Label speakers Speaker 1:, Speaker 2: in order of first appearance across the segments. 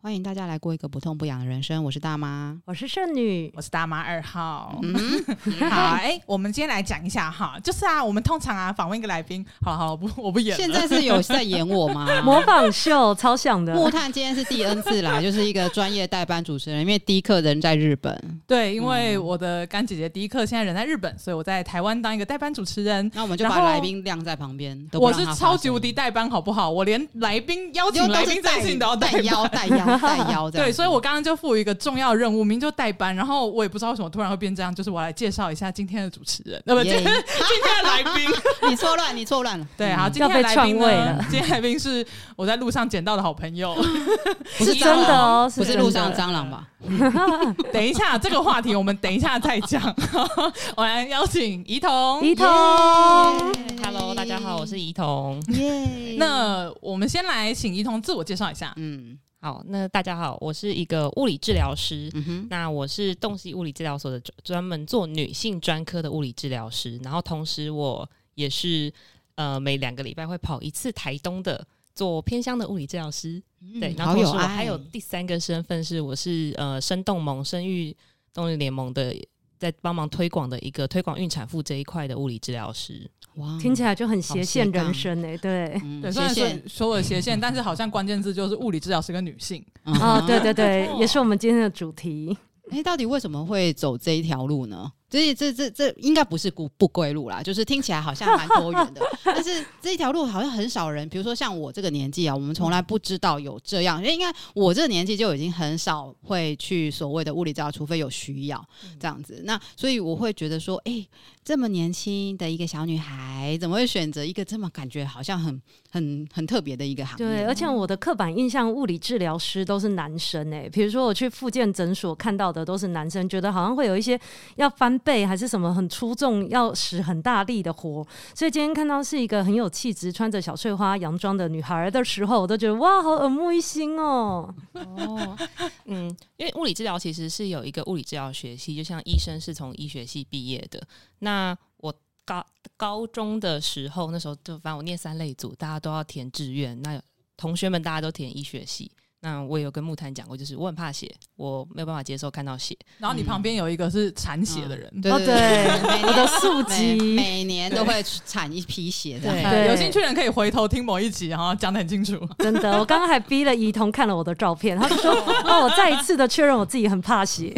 Speaker 1: 欢迎大家来过一个不痛不痒的人生。我是大妈，
Speaker 2: 我是剩女，
Speaker 3: 我是大妈二号。嗯，好，哎、欸，我们今天来讲一下哈，就是啊，我们通常啊访问一个来宾，好好不，我不演。
Speaker 1: 现在是有 在演我吗？
Speaker 2: 模仿秀，超像的。
Speaker 1: 木炭今天是第 N 次来，就是一个专业代班主持人，因为迪克人在日本。
Speaker 3: 对，因为我的干姐姐迪克现在人在日本，所以我在台湾当一个代班主持人。
Speaker 1: 那我们就把来宾晾在旁边。
Speaker 3: 我是超级无敌代班，好不好？我连来宾邀请来宾这件事情都要代
Speaker 1: 邀代邀代邀这样。
Speaker 3: 对，所以我刚刚就赋予一个重要任务，明明就代班，然后我也不知道为什么突然会变这样，就是我来介绍一下今天的主持人，那么今天 今天的来宾，
Speaker 1: 你错乱，你错乱了，
Speaker 3: 对，好，今天的来宾呢，今天来宾是我在路上捡到的好朋友，
Speaker 1: 不是真的哦，不是路上蟑螂吧？
Speaker 3: 等一下，这个话题我们等一下再讲，我来邀请怡彤，
Speaker 2: 怡彤
Speaker 4: ，Hello，大家好，我是怡彤，
Speaker 3: 耶，那我们先来请怡彤自我介绍一下，
Speaker 4: 嗯。好，那大家好，我是一个物理治疗师。嗯哼，那我是洞悉物理治疗所的专门做女性专科的物理治疗师，然后同时我也是呃每两个礼拜会跑一次台东的做偏乡的物理治疗师。嗯、对，然后同时我还有第三个身份是我是呃生动盟生育动力联盟的在帮忙推广的一个推广孕产妇这一块的物理治疗师。
Speaker 2: 哇，听起来就很斜线人生哎、欸，对，
Speaker 3: 嗯、对，斜线说我斜线，但是好像关键字就是物理治疗师跟女性
Speaker 2: 啊、哦，对对对，也是我们今天的主题。
Speaker 1: 哎，到底为什么会走这一条路呢？所以这这这应该不是不不归路啦，就是听起来好像蛮多元的，但是这一条路好像很少人，比如说像我这个年纪啊，我们从来不知道有这样，因为应该我这个年纪就已经很少会去所谓的物理治疗，除非有需要这样子。那所以我会觉得说，哎，这么年轻的一个小女孩，怎么会选择一个这么感觉好像很很很特别的一个行业？
Speaker 2: 对，而且我的刻板印象，物理治疗师都是男生哎，比如说我去复健诊所看到的都是男生，觉得好像会有一些要翻。背还是什么很出众，要使很大力的活，所以今天看到是一个很有气质、穿着小碎花洋装的女孩的时候，我都觉得哇，好耳目一新哦。
Speaker 4: 哦，嗯，因为物理治疗其实是有一个物理治疗学系，就像医生是从医学系毕业的。那我高高中的时候，那时候就反正我念三类组，大家都要填志愿，那同学们大家都填医学系。那我也有跟木炭讲过，就是我很怕血，我没有办法接受看到血。
Speaker 3: 然后你旁边有一个是产血的人，
Speaker 2: 嗯、对对对，我的宿疾
Speaker 1: 每年都会产一批血的。
Speaker 3: 对，有兴趣的人可以回头听某一集，然后，讲的很清楚。
Speaker 2: 真的，我刚刚还逼了怡彤看了我的照片，他就说让 我再一次的确认我自己很怕血。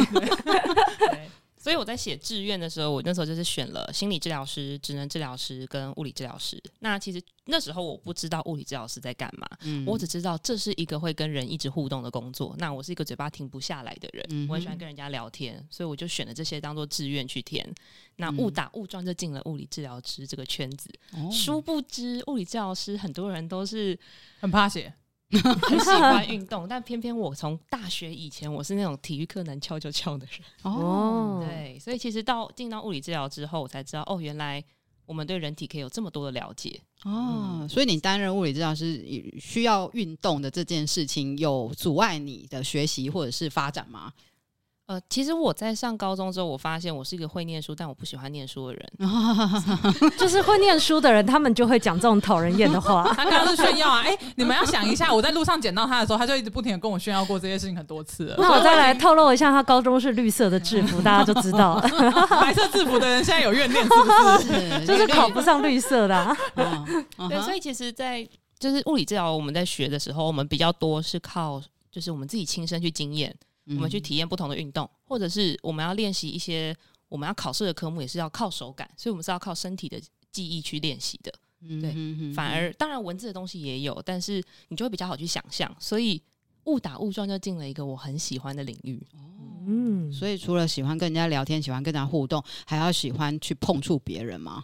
Speaker 4: 所以我在写志愿的时候，我那时候就是选了心理治疗师、职能治疗师跟物理治疗师。那其实那时候我不知道物理治疗师在干嘛，嗯，我只知道这是一个会跟人一直互动的工作。那我是一个嘴巴停不下来的人，嗯、我很喜欢跟人家聊天，所以我就选了这些当做志愿去填。那误打误撞就进了物理治疗师这个圈子。嗯、殊不知，物理治疗师很多人都是
Speaker 3: 很怕血。
Speaker 4: 很喜欢运动，但偏偏我从大学以前，我是那种体育课能翘就翘的人。哦，对，所以其实到进到物理治疗之后，我才知道，哦，原来我们对人体可以有这么多的了解。
Speaker 1: 哦，嗯、所以你担任物理治疗师需要运动的这件事情，有阻碍你的学习或者是发展吗？
Speaker 4: 呃，其实我在上高中之后，我发现我是一个会念书，但我不喜欢念书的人。
Speaker 2: 就是会念书的人，他们就会讲这种讨人厌的话。
Speaker 3: 他刚刚是炫耀啊！哎、欸，你们要想一下，我在路上捡到他的时候，他就一直不停的跟我炫耀过这些事情很多次了。
Speaker 2: 那我再来透露一下，他高中是绿色的制服，大家就知道了。
Speaker 3: 白色制服的人现在有怨念，是不是？
Speaker 2: 就是考不上绿色的、啊。
Speaker 4: 对，所以其实，在就是物理治疗，我们在学的时候，我们比较多是靠，就是我们自己亲身去经验。我们去体验不同的运动，或者是我们要练习一些我们要考试的科目，也是要靠手感，所以我们是要靠身体的记忆去练习的。对，反而当然文字的东西也有，但是你就会比较好去想象，所以误打误撞就进了一个我很喜欢的领域。
Speaker 1: 嗯，所以除了喜欢跟人家聊天，喜欢跟人家互动，还要喜欢去碰触别人吗？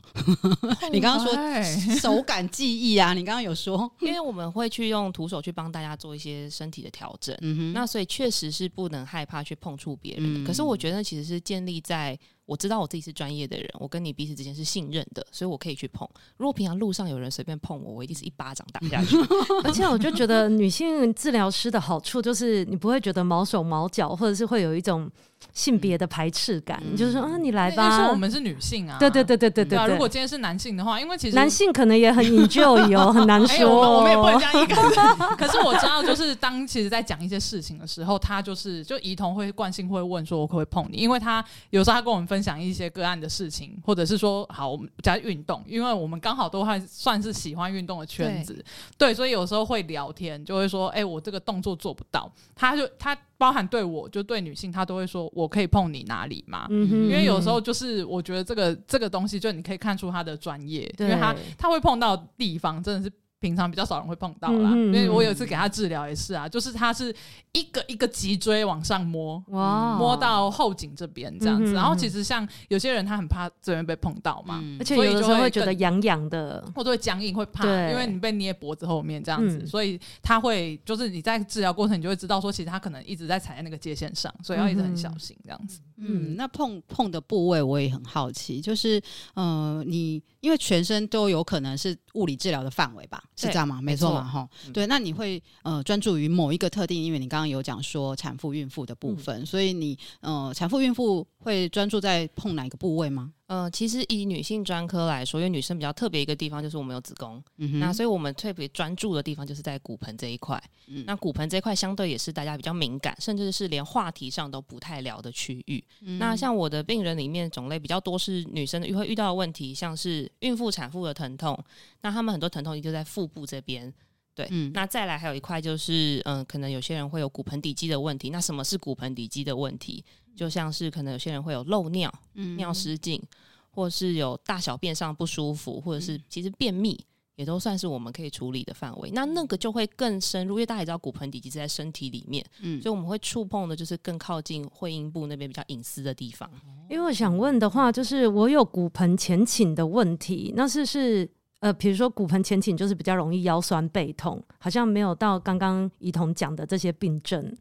Speaker 1: 你刚刚说手感记忆啊，你刚刚有说，
Speaker 4: 因为我们会去用徒手去帮大家做一些身体的调整，那所以确实是不能害怕去碰触别人。嗯、可是我觉得其实是建立在。我知道我自己是专业的人，我跟你彼此之间是信任的，所以我可以去碰。如果平常路上有人随便碰我，我一定是一巴掌打下去。
Speaker 2: 而且我就觉得女性治疗师的好处就是，你不会觉得毛手毛脚，或者是会有一种性别的排斥感，嗯、就是说啊，你来吧。
Speaker 3: 但是我们是女性啊。
Speaker 2: 对对对对对
Speaker 3: 对。如果今天是男性的话，因为其实
Speaker 2: 男性可能也很 enjoy 哦，很难说、哦
Speaker 3: 欸。我们也不能这样一个。可是我知道，就是当其实在讲一些事情的时候，他就是就怡彤会惯性会问说，我可不可以碰你？因为他有时候他跟我们分享一些个案的事情，或者是说，好，我们加运动，因为我们刚好都还算是喜欢运动的圈子，对，对，所以有时候会聊天，就会说，哎、欸，我这个动作做不到，他就他。包含对我就对女性，她都会说：“我可以碰你哪里吗？”嗯、哼因为有时候就是我觉得这个这个东西，就你可以看出她的专业，因为她她会碰到地方真的是。平常比较少人会碰到啦，嗯、因为我有一次给他治疗也是啊，就是他是一个一个脊椎往上摸，哇。摸到后颈这边这样子。嗯、然后其实像有些人他很怕这边被碰到嘛，嗯、而
Speaker 2: 且有的时候会觉得痒痒的，
Speaker 3: 或者会僵硬，会怕，因为你被捏脖子后面这样子，嗯、所以他会就是你在治疗过程你就会知道说，其实他可能一直在踩在那个界线上，所以要一直很小心这样子。
Speaker 1: 嗯，那碰碰的部位我也很好奇，就是呃，你因为全身都有可能是物理治疗的范围吧？是这样吗？没错嘛，哈。对，那你会呃专注于某一个特定，因为你刚刚有讲说产妇、孕妇的部分，嗯、所以你呃产妇、孕妇会专注在碰哪个部位吗？
Speaker 4: 呃，其实以女性专科来说，因为女生比较特别一个地方就是我们有子宫，嗯、那所以我们特别专注的地方就是在骨盆这一块。嗯、那骨盆这一块相对也是大家比较敏感，甚至是连话题上都不太聊的区域。嗯、那像我的病人里面种类比较多是女生的，会遇到的问题，像是孕妇、产妇的疼痛，那他们很多疼痛就在腹部这边。对，嗯、那再来还有一块就是，嗯、呃，可能有些人会有骨盆底肌的问题。那什么是骨盆底肌的问题？就像是可能有些人会有漏尿、嗯、尿失禁。或是有大小便上不舒服，或者是其实便秘，也都算是我们可以处理的范围。那那个就会更深入，因为大家也知道骨盆底肌是在身体里面，嗯，所以我们会触碰的就是更靠近会阴部那边比较隐私的地方。
Speaker 2: 因为我想问的话，就是我有骨盆前倾的问题，那是是呃，比如说骨盆前倾就是比较容易腰酸背痛，好像没有到刚刚怡彤讲的这些病症。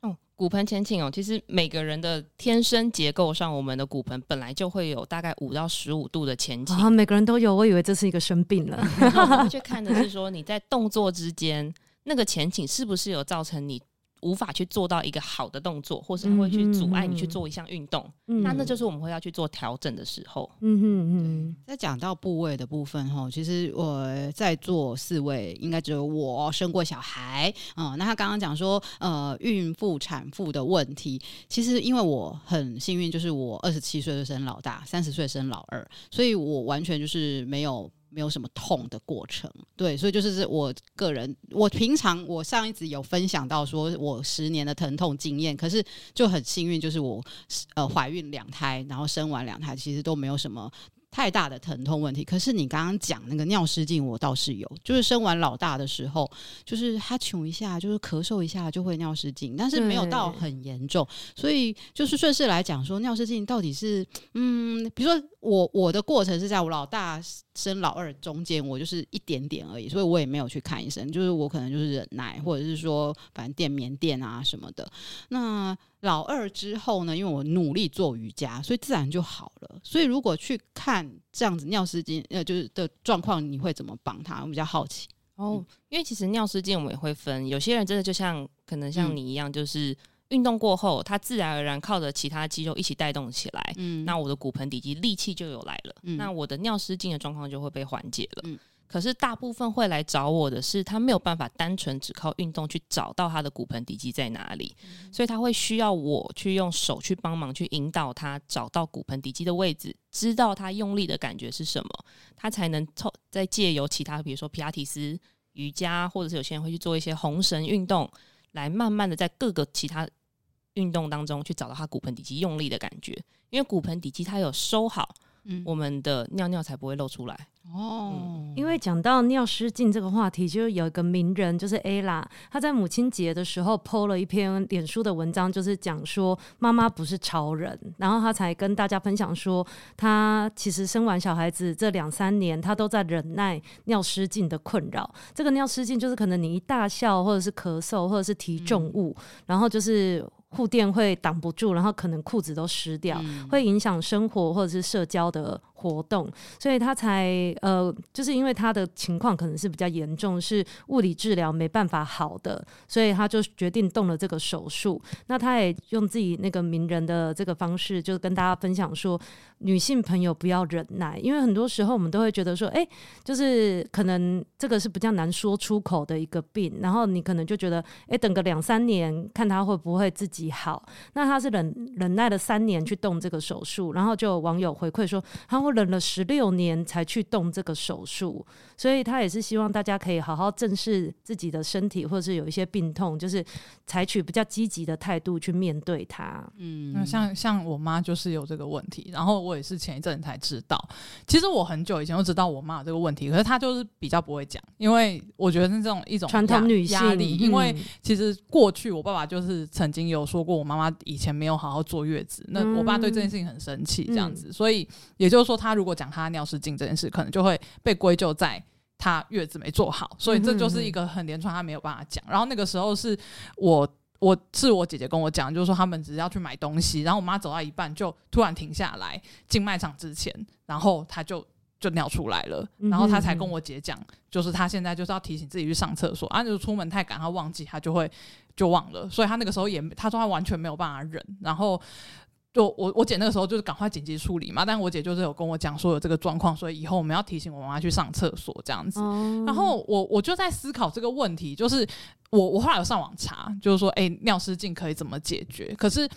Speaker 4: 哦骨盆前倾哦，其实每个人的天生结构上，我们的骨盆本来就会有大概五到十五度的前倾。
Speaker 2: 啊，每个人都有，我以为这是一个生病了。
Speaker 4: 去看的是说，你在动作之间那个前倾是不是有造成你。无法去做到一个好的动作，或是会去阻碍你去做一项运动，嗯、那那就是我们会要去做调整的时候。嗯
Speaker 2: 嗯嗯，
Speaker 1: 在讲到部位的部分哈，其实我在座四位应该只有我生过小孩啊、嗯。那他刚刚讲说呃孕妇产妇的问题，其实因为我很幸运，就是我二十七岁就生老大，三十岁生老二，所以我完全就是没有。没有什么痛的过程，对，所以就是我个人，我平常我上一集有分享到说我十年的疼痛经验，可是就很幸运，就是我呃怀孕两胎，然后生完两胎，其实都没有什么。太大的疼痛问题，可是你刚刚讲那个尿失禁，我倒是有，就是生完老大的时候，就是他穷一下，就是咳嗽一下就会尿失禁，但是没有到很严重，所以就是顺势来讲说尿失禁到底是，嗯，比如说我我的过程是在我老大生老二中间，我就是一点点而已，所以我也没有去看医生，就是我可能就是忍耐，或者是说反正垫棉垫啊什么的，那。老二之后呢，因为我努力做瑜伽，所以自然就好了。所以如果去看这样子尿失禁，呃，就是的状况，你会怎么帮他？我比较好奇。
Speaker 4: 哦，因为其实尿失禁我们也会分，有些人真的就像可能像你一样，就是运动过后，它自然而然靠着其他肌肉一起带动起来，嗯，那我的骨盆底肌力气就有来了，嗯，那我的尿失禁的状况就会被缓解了，嗯。可是大部分会来找我的是，他没有办法单纯只靠运动去找到他的骨盆底肌在哪里，嗯、所以他会需要我去用手去帮忙去引导他找到骨盆底肌的位置，知道他用力的感觉是什么，他才能透再借由其他，比如说皮拉提斯、瑜伽，或者是有些人会去做一些红绳运动，来慢慢的在各个其他运动当中去找到他骨盆底肌用力的感觉，因为骨盆底肌它有收好，嗯，我们的尿尿才不会漏出来。
Speaker 2: 哦，嗯、因为讲到尿失禁这个话题，就有一个名人，就是 Ella，她在母亲节的时候 PO 了一篇脸书的文章，就是讲说妈妈不是超人，然后她才跟大家分享说，她其实生完小孩子这两三年，她都在忍耐尿失禁的困扰。这个尿失禁就是可能你一大笑，或者是咳嗽，或者是提重物，嗯、然后就是。护垫会挡不住，然后可能裤子都湿掉，嗯、会影响生活或者是社交的活动，所以他才呃，就是因为他的情况可能是比较严重，是物理治疗没办法好的，所以他就决定动了这个手术。那他也用自己那个名人的这个方式，就跟大家分享说，女性朋友不要忍耐，因为很多时候我们都会觉得说，哎、就是可能这个是比较难说出口的一个病，然后你可能就觉得，哎、等个两三年看他会不会自己好。那他是忍忍耐了三年去动这个手术，然后就有网友回馈说，他会忍了十六年才去动这个手术，所以他也是希望大家可以好好正视自己的身体，或者是有一些病痛，就是采取比较积极的态度去面对它。
Speaker 3: 嗯，那像像我妈就是有这个问题，然后。我也是前一阵才知道，其实我很久以前就知道我妈有这个问题，可是她就是比较不会讲，因为我觉得是这种一种
Speaker 2: 传统女性压力。
Speaker 3: 因为其实过去我爸爸就是曾经有说过，我妈妈以前没有好好坐月子，那我爸对这件事情很生气，这样子，所以也就是说，他如果讲他尿失禁这件事，可能就会被归咎在他月子没做好，所以这就是一个很连串，他没有办法讲。然后那个时候是我。我是我姐姐跟我讲，就是说他们只是要去买东西，然后我妈走到一半就突然停下来，进卖场之前，然后她就就尿出来了，然后她才跟我姐讲，就是她现在就是要提醒自己去上厕所，啊，就是出门太赶，她忘记，她就会就忘了，所以她那个时候也她说她完全没有办法忍，然后。就我我姐那个时候就是赶快紧急处理嘛，但我姐就是有跟我讲说有这个状况，所以以后我们要提醒我妈妈去上厕所这样子。嗯、然后我我就在思考这个问题，就是我我后来有上网查，就是说哎、欸、尿失禁可以怎么解决？可是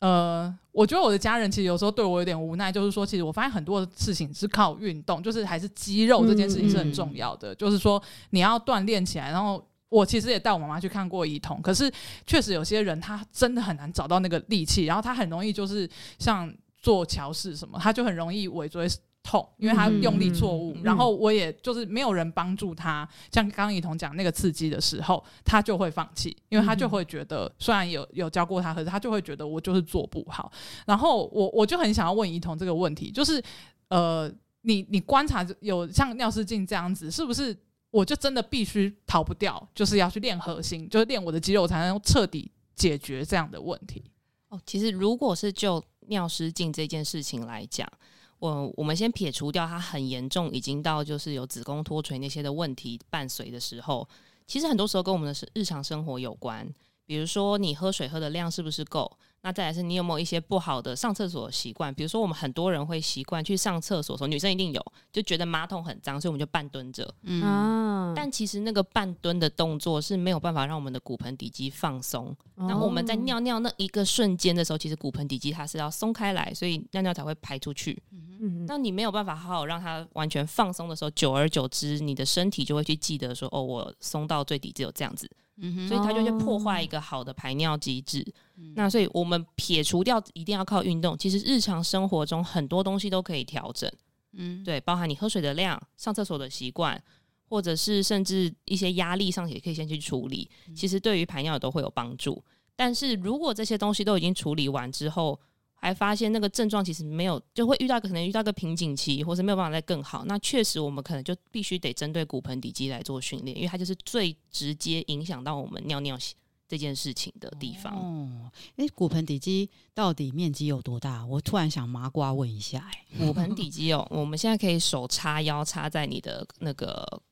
Speaker 3: 呃，我觉得我的家人其实有时候对我有点无奈，就是说其实我发现很多的事情是靠运动，就是还是肌肉这件事情是很重要的，嗯嗯、就是说你要锻炼起来，然后。我其实也带我妈妈去看过医童，可是确实有些人他真的很难找到那个力气，然后他很容易就是像做桥式什么，他就很容易尾椎痛，因为他用力错误。嗯、然后我也就是没有人帮助他，像刚刚医童讲那个刺激的时候，他就会放弃，因为他就会觉得虽然有有教过他，可是他就会觉得我就是做不好。然后我我就很想要问怡彤这个问题，就是呃，你你观察有像尿失禁这样子，是不是？我就真的必须逃不掉，就是要去练核心，就是练我的肌肉，才能彻底解决这样的问题。
Speaker 4: 哦，其实如果是就尿失禁这件事情来讲，我我们先撇除掉它很严重，已经到就是有子宫脱垂那些的问题伴随的时候，其实很多时候跟我们的日常生活有关，比如说你喝水喝的量是不是够？那再来是你有没有一些不好的上厕所习惯？比如说，我们很多人会习惯去上厕所的时候，女生一定有，就觉得马桶很脏，所以我们就半蹲着。嗯，但其实那个半蹲的动作是没有办法让我们的骨盆底肌放松。然后我们在尿尿那一个瞬间的时候，其实骨盆底肌它是要松开来，所以尿尿才会排出去。嗯，那你没有办法好好让它完全放松的时候，久而久之，你的身体就会去记得说：“哦，我松到最底只有这样子。”嗯，所以它就会破坏一个好的排尿机制。嗯、那所以我们撇除掉一定要靠运动，其实日常生活中很多东西都可以调整。嗯，对，包含你喝水的量、上厕所的习惯，或者是甚至一些压力上也可以先去处理。其实对于排尿都会有帮助。但是如果这些东西都已经处理完之后，还发现那个症状其实没有，就会遇到可能遇到个瓶颈期，或是没有办法再更好。那确实我们可能就必须得针对骨盆底肌来做训练，因为它就是最直接影响到我们尿尿这件事情的地方。哦，
Speaker 1: 诶，骨盆底肌到底面积有多大？我突然想麻瓜问一下，哎，
Speaker 4: 骨盆底肌哦，我们现在可以手叉腰插在你的那个。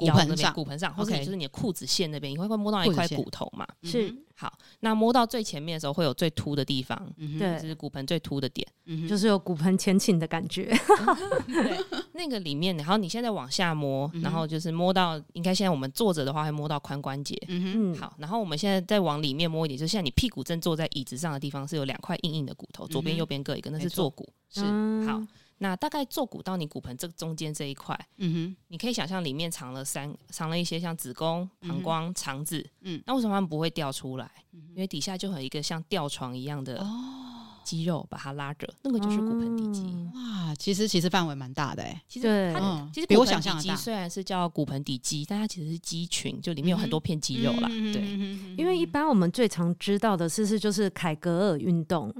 Speaker 1: 骨盆上，
Speaker 4: 骨盆上，或者就是你的裤子线那边，你会会摸到一块骨头嘛？
Speaker 2: 是，
Speaker 4: 好，那摸到最前面的时候，会有最凸的地方，对，就是骨盆最凸的点，
Speaker 2: 就是有骨盆前倾的感觉。
Speaker 4: 对，那个里面，然后你现在往下摸，然后就是摸到，应该现在我们坐着的话，会摸到髋关节。嗯好，然后我们现在再往里面摸一点，就现在你屁股正坐在椅子上的地方，是有两块硬硬的骨头，左边右边各一个，那是坐骨。是，好。那大概坐骨到你骨盆这中间这一块，嗯哼，你可以想象里面藏了三藏了一些像子宫、膀胱、肠子，嗯，那为什么他们不会掉出来？因为底下就有一个像吊床一样的肌肉把它拉着，那个就是骨盆底肌。
Speaker 1: 哇，其实其实范围蛮大的哎，
Speaker 4: 其实它其实比我想象的大。虽然是叫骨盆底肌，但它其实是肌群，就里面有很多片肌肉啦。对，
Speaker 2: 因为一般我们最常知道的是是就是凯格尔运动，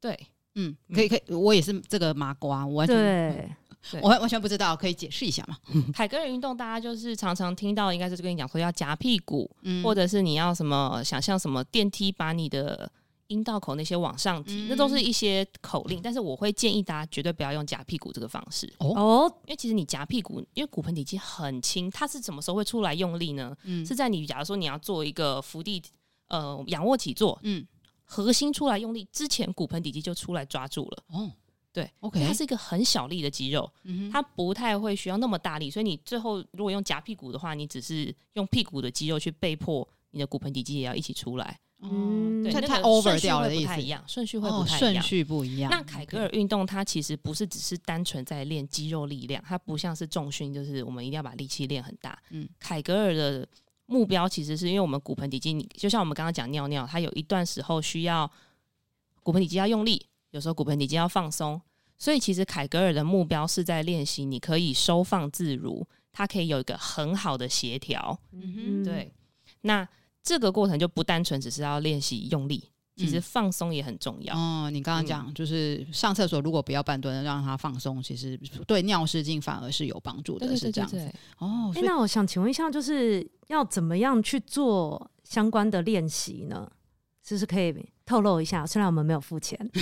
Speaker 4: 对。
Speaker 1: 嗯，可以可以，我也是这个麻瓜，我完全对，我完全不知道，可以解释一下吗？
Speaker 4: 凯格尔运动大家就是常常听到，应该是跟你讲说要夹屁股，嗯、或者是你要什么想象什么电梯把你的阴道口那些往上提，那都是一些口令。但是我会建议大家绝对不要用夹屁股这个方式。
Speaker 2: 哦，
Speaker 4: 因为其实你夹屁股，因为骨盆底肌很轻，它是什么时候会出来用力呢？嗯，是在你假如说你要做一个伏地呃仰卧起坐，嗯，核心出来用力之前，骨盆底肌就出来抓住了。哦，对，OK，它是一个很小力的肌肉，嗯，它不太会需要那么大力，所以你最后如果用夹屁股的话，你只是用屁股的肌肉去被迫你的骨盆底肌也要一起出来。
Speaker 1: 嗯，对，太 over 掉了的意思，
Speaker 4: 顺序会不太一样，
Speaker 1: 顺序不一样。
Speaker 4: 那凯格尔运动它其实不是只是单纯在练肌肉力量，它不像是重训，就是我们一定要把力气练很大。嗯，凯格尔的目标其实是因为我们骨盆底肌，就像我们刚刚讲尿尿，它有一段时候需要骨盆底肌要用力，有时候骨盆底肌要放松，所以其实凯格尔的目标是在练习你可以收放自如，它可以有一个很好的协调。嗯哼，对，那。这个过程就不单纯只是要练习用力，其实放松也很重要。
Speaker 1: 嗯、哦，你刚刚讲、嗯、就是上厕所如果不要半蹲，让它放松，其实对尿失禁反而是有帮助的，是这样子。哦，
Speaker 2: 欸、那我想请问一下，就是要怎么样去做相关的练习呢？是不是可以透露一下？虽然我们没有付钱，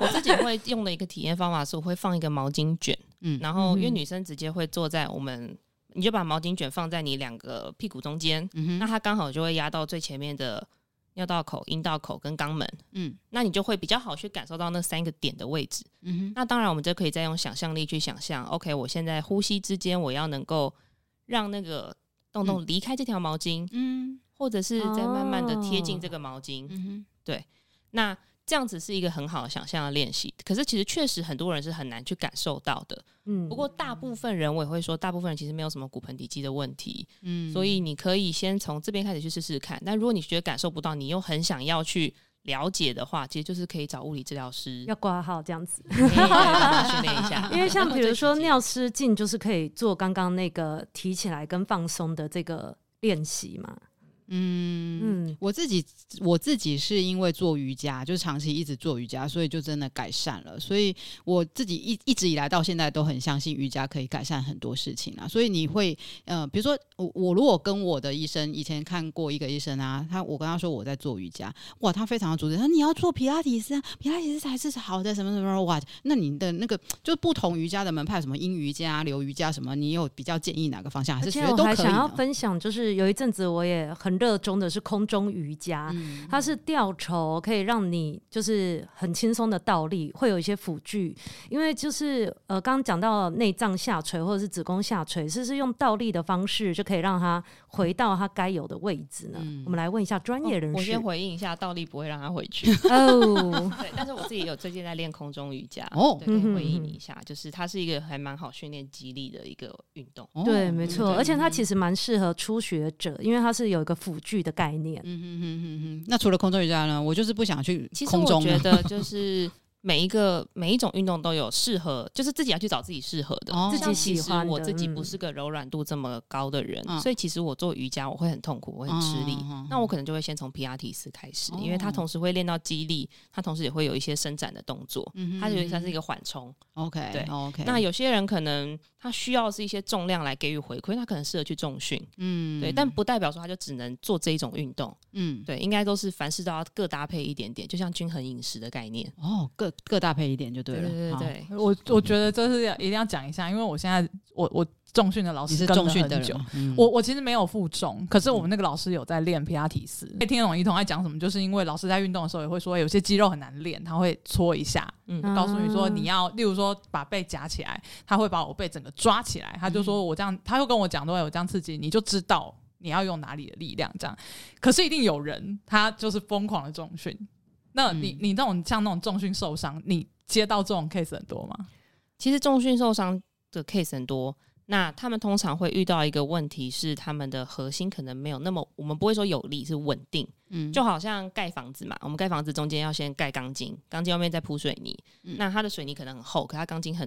Speaker 4: 我自己会用的一个体验方法是，我会放一个毛巾卷，嗯，然后因为女生直接会坐在我们。你就把毛巾卷放在你两个屁股中间，嗯、那它刚好就会压到最前面的尿道口、阴道口跟肛门，嗯，那你就会比较好去感受到那三个点的位置，嗯哼，那当然我们就可以再用想象力去想象，OK，我现在呼吸之间我要能够让那个洞洞离开这条毛巾，嗯，或者是再慢慢的贴近这个毛巾，嗯哼，对，那。这样子是一个很好的想象的练习，可是其实确实很多人是很难去感受到的。嗯，不过大部分人我也会说，大部分人其实没有什么骨盆底肌的问题。嗯，所以你可以先从这边开始去试试看。但如果你觉得感受不到，你又很想要去了解的话，其实就是可以找物理治疗师
Speaker 2: 要挂号这样子，
Speaker 4: 训练一下。
Speaker 2: 因为像比如说 尿失禁，就是可以做刚刚那个提起来跟放松的这个练习嘛。
Speaker 1: 嗯嗯，我自己我自己是因为做瑜伽，就是长期一直做瑜伽，所以就真的改善了。所以我自己一一直以来到现在都很相信瑜伽可以改善很多事情啊。所以你会呃，比如说我我如果跟我的医生以前看过一个医生啊，他我跟他说我在做瑜伽，哇，他非常的主张，他说你要做皮拉提斯啊，皮拉提斯才是好的什么什么哇。那你的那个就不同瑜伽的门派，什么阴瑜伽、流瑜伽什么，你有比较建议哪个方向？还是觉得都可以？
Speaker 2: 我还想要分享，就是有一阵子我也很。热衷的是空中瑜伽，嗯、它是吊轴，可以让你就是很轻松的倒立，会有一些辅具。因为就是呃，刚刚讲到内脏下垂或者是子宫下垂，是是用倒立的方式就可以让它回到他该有的位置呢？嗯、我们来问一下专业人士。
Speaker 4: 哦、我先回应一下，倒立不会让他回去哦。对，但是我自己有最近在练空中瑜伽哦，对，可以回应你一下，就是它是一个还蛮好训练肌力的一个运动。
Speaker 2: 哦、对，没错，而且它其实蛮适合初学者，因为它是有一个。辅具的概念，嗯嗯嗯
Speaker 1: 嗯嗯。那除了空中瑜伽呢？我就是不想去空中。
Speaker 4: 其实我觉得就是。每一个每一种运动都有适合，就是自己要去找自己适合的，
Speaker 2: 哦、自己喜欢。
Speaker 4: 我自己不是个柔软度这么高的人，嗯、所以其实我做瑜伽我会很痛苦，我很吃力。嗯、那我可能就会先从皮拉提斯开始，嗯、因为它同时会练到肌力，它同时也会有一些伸展的动作，它有点像是一个缓冲。OK，对，OK。那有些人可能他需要是一些重量来给予回馈，他可能适合去重训。嗯，对，但不代表说他就只能做这一种运动。嗯，对，应该都是凡事都要各搭配一点点，就像均衡饮食的概念。
Speaker 1: 哦，各。各搭配一点就对了。
Speaker 4: 对对对，
Speaker 3: 我我觉得这是要一定要讲一下，因为我现在我我重训的老师是重训的久，嗯、我我其实没有负重，可是我们那个老师有在练皮拉提斯。可以、嗯、听得懂一彤在讲什么，就是因为老师在运动的时候也会说，有些肌肉很难练，他会搓一下，嗯，告诉你说你要，例如说把背夹起来，他会把我背整个抓起来，他就说我这样，他会跟我讲，都会有这样刺激，你就知道你要用哪里的力量这样。可是一定有人他就是疯狂的重训。那你你那种像那种重训受伤，你接到这种 case 很多吗？
Speaker 4: 其实重训受伤的 case 很多，那他们通常会遇到一个问题是，他们的核心可能没有那么，我们不会说有力，是稳定。嗯，就好像盖房子嘛，我们盖房子中间要先盖钢筋，钢筋外面再铺水泥，嗯、那它的水泥可能很厚，可它钢筋很。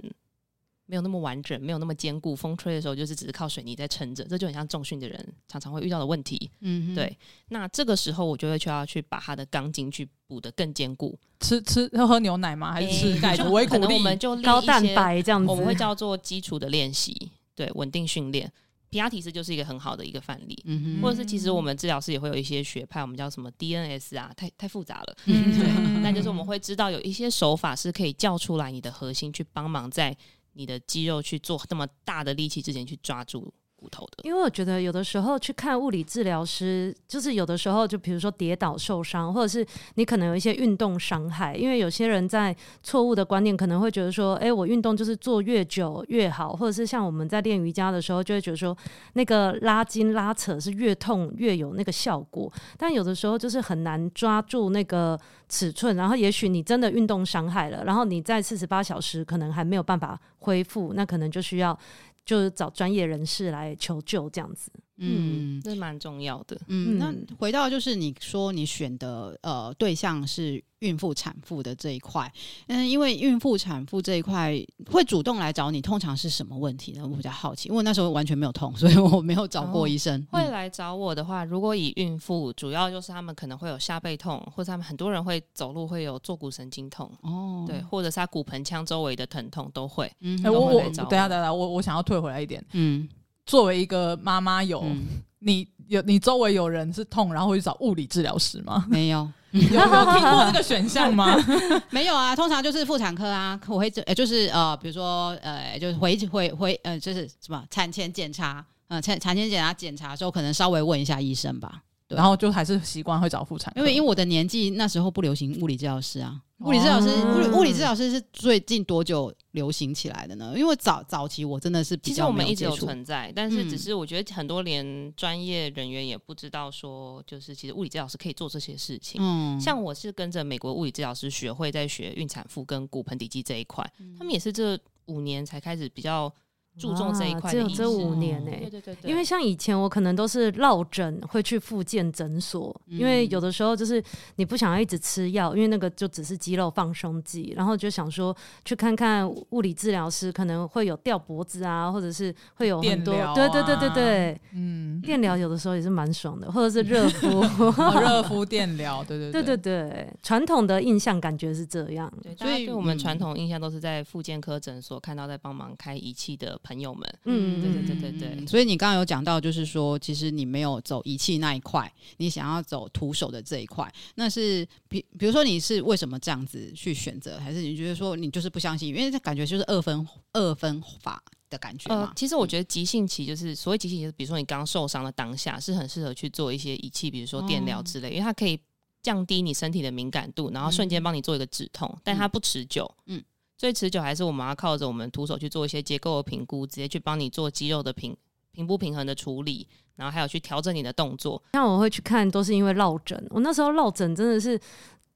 Speaker 4: 没有那么完整，没有那么坚固。风吹的时候，就是只是靠水泥在撑着，这就很像重训的人常常会遇到的问题。嗯，对。那这个时候，我就会需要去把它的钢筋去补得更坚固。
Speaker 3: 吃吃要喝牛奶吗？还是吃钙？维骨力？
Speaker 2: 我们就高蛋白这样子，
Speaker 4: 我们会叫做基础的练习，对，稳定训练。皮亚提斯就是一个很好的一个范例，
Speaker 1: 嗯哼，
Speaker 4: 或者是其实我们治疗师也会有一些学派，我们叫什么 DNS 啊，太太复杂了，
Speaker 3: 嗯
Speaker 4: 对，但就是我们会知道有一些手法是可以叫出来你的核心，去帮忙在你的肌肉去做那么大的力气之前去抓住。骨头的，
Speaker 2: 因为我觉得有的时候去看物理治疗师，就是有的时候就比如说跌倒受伤，或者是你可能有一些运动伤害。因为有些人在错误的观念可能会觉得说，哎，我运动就是做越久越好，或者是像我们在练瑜伽的时候，就会觉得说那个拉筋拉扯是越痛越有那个效果。但有的时候就是很难抓住那个尺寸，然后也许你真的运动伤害了，然后你在四十八小时可能还没有办法恢复，那可能就需要。就是找专业人士来求救这样子，
Speaker 4: 嗯，这蛮重要的。
Speaker 1: 嗯，那回到就是你说你选的呃对象是孕妇产妇的这一块，嗯，因为孕妇产妇这一块会主动来找你，通常是什么问题呢？我比较好奇，因为那时候完全没有痛，所以我没有找过医生。
Speaker 4: 哦，会来找我的话，如果以孕妇，主要就是他们可能会有下背痛，或者他们很多人会走路会有坐骨神经痛，哦，对，或者是他骨盆腔周围的疼痛都会。
Speaker 3: 嗯，我我等下等下，我我想要退回来一点，嗯。作为一个妈妈，有、嗯、你有你周围有人是痛，然后会去找物理治疗师吗？
Speaker 1: 没有，
Speaker 3: 有没有听过这个选项吗？
Speaker 1: 没有啊，通常就是妇产科啊，我会呃，就是呃，比如说呃，就是回回回呃，就是什么产前检查，呃，产产前检查检查的时候，可能稍微问一下医生吧。
Speaker 3: 对，然后就还是习惯会找妇产科，
Speaker 1: 因为因为我的年纪那时候不流行物理治疗师啊。物理治疗师，物理物理治疗师是最近多久流行起来的呢？因为早早期我真的是比较没有接触，
Speaker 4: 其实我们一直有存在，但是只是我觉得很多连专业人员也不知道说，就是其实物理治疗师可以做这些事情。嗯，像我是跟着美国物理治疗师学会在学孕产妇跟骨盆底肌这一块，他们也是这五年才开始比较。注重这一块，
Speaker 2: 只有这五年呢、欸。
Speaker 4: 对对对，对，
Speaker 2: 因为像以前我可能都是落枕会去复健诊所，嗯，因为有的时候就是你不想要一直吃药，因为那个就只是肌肉放松剂，然后就想说去看看物理治疗师，可能会有吊脖子啊，或者是会有很多，
Speaker 3: 啊、
Speaker 2: 对对对对对，嗯，电疗有的时候也是蛮爽的，或者是热 敷，
Speaker 3: 热敷电疗，对对对
Speaker 2: 对对。对，传统的印象感觉是这样，
Speaker 4: 对，所以对我们传统印象都是在复健科诊所看到在帮忙开仪器的。朋友们，嗯，对对对对对，
Speaker 1: 所以你刚刚有讲到，就是说，其实你没有走仪器那一块，你想要走徒手的这一块，那是比比如说你是为什么这样子去选择，还是你觉得说你就是不相信？因为这感觉就是二分二分法的感觉嘛。
Speaker 4: 呃，其实我觉得急性期就是所谓急性期，就是比如说你刚受伤的当下，是很适合去做一些仪器，比如说电疗之类，哦，因为它可以降低你身体的敏感度，然后瞬间帮你做一个止痛，嗯，但它不持久，嗯。最持久还是我们要靠着我们徒手去做一些结构的评估，直接去帮你做肌肉的平平不平衡的处理，然后还有去调整你的动作。
Speaker 2: 那我会去看，都是因为落枕。我那时候落枕真的是。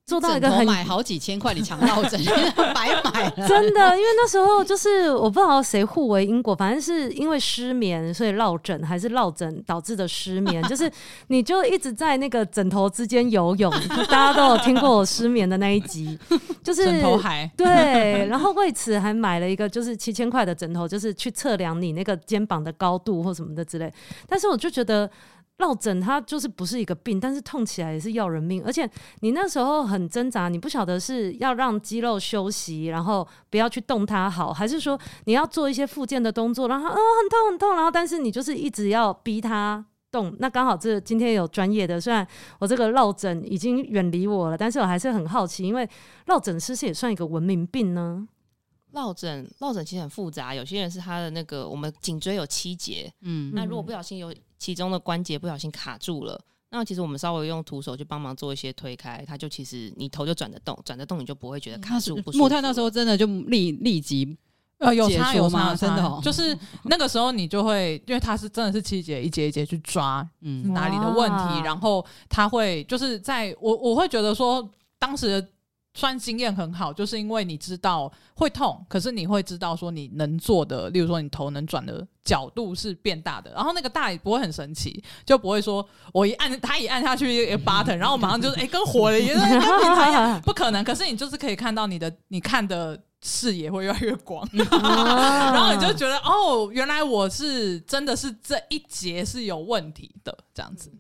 Speaker 2: 做到一个很
Speaker 1: 买好几千块，你抢到枕 白买了，
Speaker 2: 真的，因为那时候就是我不知道谁互为因果，反正是因为失眠，所以落枕还是落枕导致的失眠，就是你就一直在那个枕头之间游泳，大家都有听过我失眠的那一集，就是
Speaker 3: 枕头海。
Speaker 2: 对，然后为此还买了一个就是七千块的枕头，就是去测量你那个肩膀的高度或什么的之类，但是我就觉得。落枕它就是不是一个病，但是痛起来也是要人命。而且你那时候很挣扎，你不晓得是要让肌肉休息，然后不要去动它好，还是说你要做一些复健的动作，然后嗯很痛很痛，然后但是你就是一直要逼它动。那刚好这今天有专业的，虽然我这个落枕已经远离我了，但是我还是很好奇，因为落枕是不是也算一个文明病呢？
Speaker 4: 落枕落枕其实很复杂，有些人是他的那个我们颈椎有七节，嗯，那如果不小心有。其中的关节不小心卡住了，那其实我们稍微用徒手去帮忙做一些推开，它就其实你头就转得动，转得动你就不会觉得卡住。
Speaker 1: 木炭那时候真的就立立即
Speaker 3: 呃有差有差真的，哦，就是那个时候你就会，因为它是真的是七节一节一节去抓，嗯，哪里的问题，然后他会就是在我我会觉得说当时的。算经验很好，就是因为你知道会痛，可是你会知道说你能做的，例如说你头能转的角度是变大的，然后那个大也不会很神奇，就不会说我一按它一按下去一个 button，然后马上就是哎、欸、跟火了一样，跟平常一样，不可能。可是你就是可以看到你的你看的视野会越来越广，然后你就觉得哦，原来我是真的是这一节是有问题的这样子。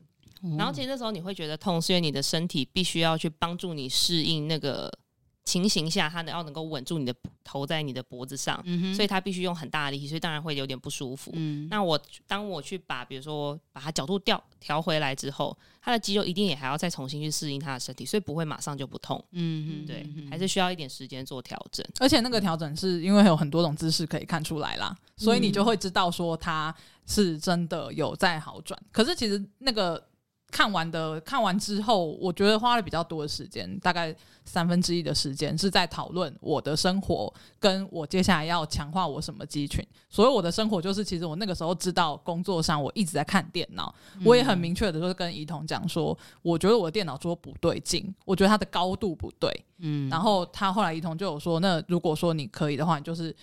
Speaker 4: 然后其实那时候你会觉得痛，是因为你的身体必须要去帮助你适应那个情形下，它能要能够稳住你的头在你的脖子上，嗯、所以它必须用很大的力气，所以当然会有点不舒服。嗯、那我当我去把，比如说把它角度调调回来之后，他的肌肉一定也还要再重新去适应他的身体，所以不会马上就不痛。嗯，对，还是需要一点时间做调整。
Speaker 3: 而且那个调整是因为有很多种姿势可以看出来啦，所以你就会知道说他是真的有在好转。可是其实那个。看完的看完之后，我觉得花了比较多的时间，大概三分之一的时间是在讨论我的生活，跟我接下来要强化我什么肌群。所以我的生活就是，其实我那个时候知道工作上我一直在看电脑，我也很明确的就是跟怡彤讲说，我觉得我的电脑桌不对劲，我觉得它的高度不对。嗯，然后他后来怡彤就有说，那如果说你可以的话，你就是。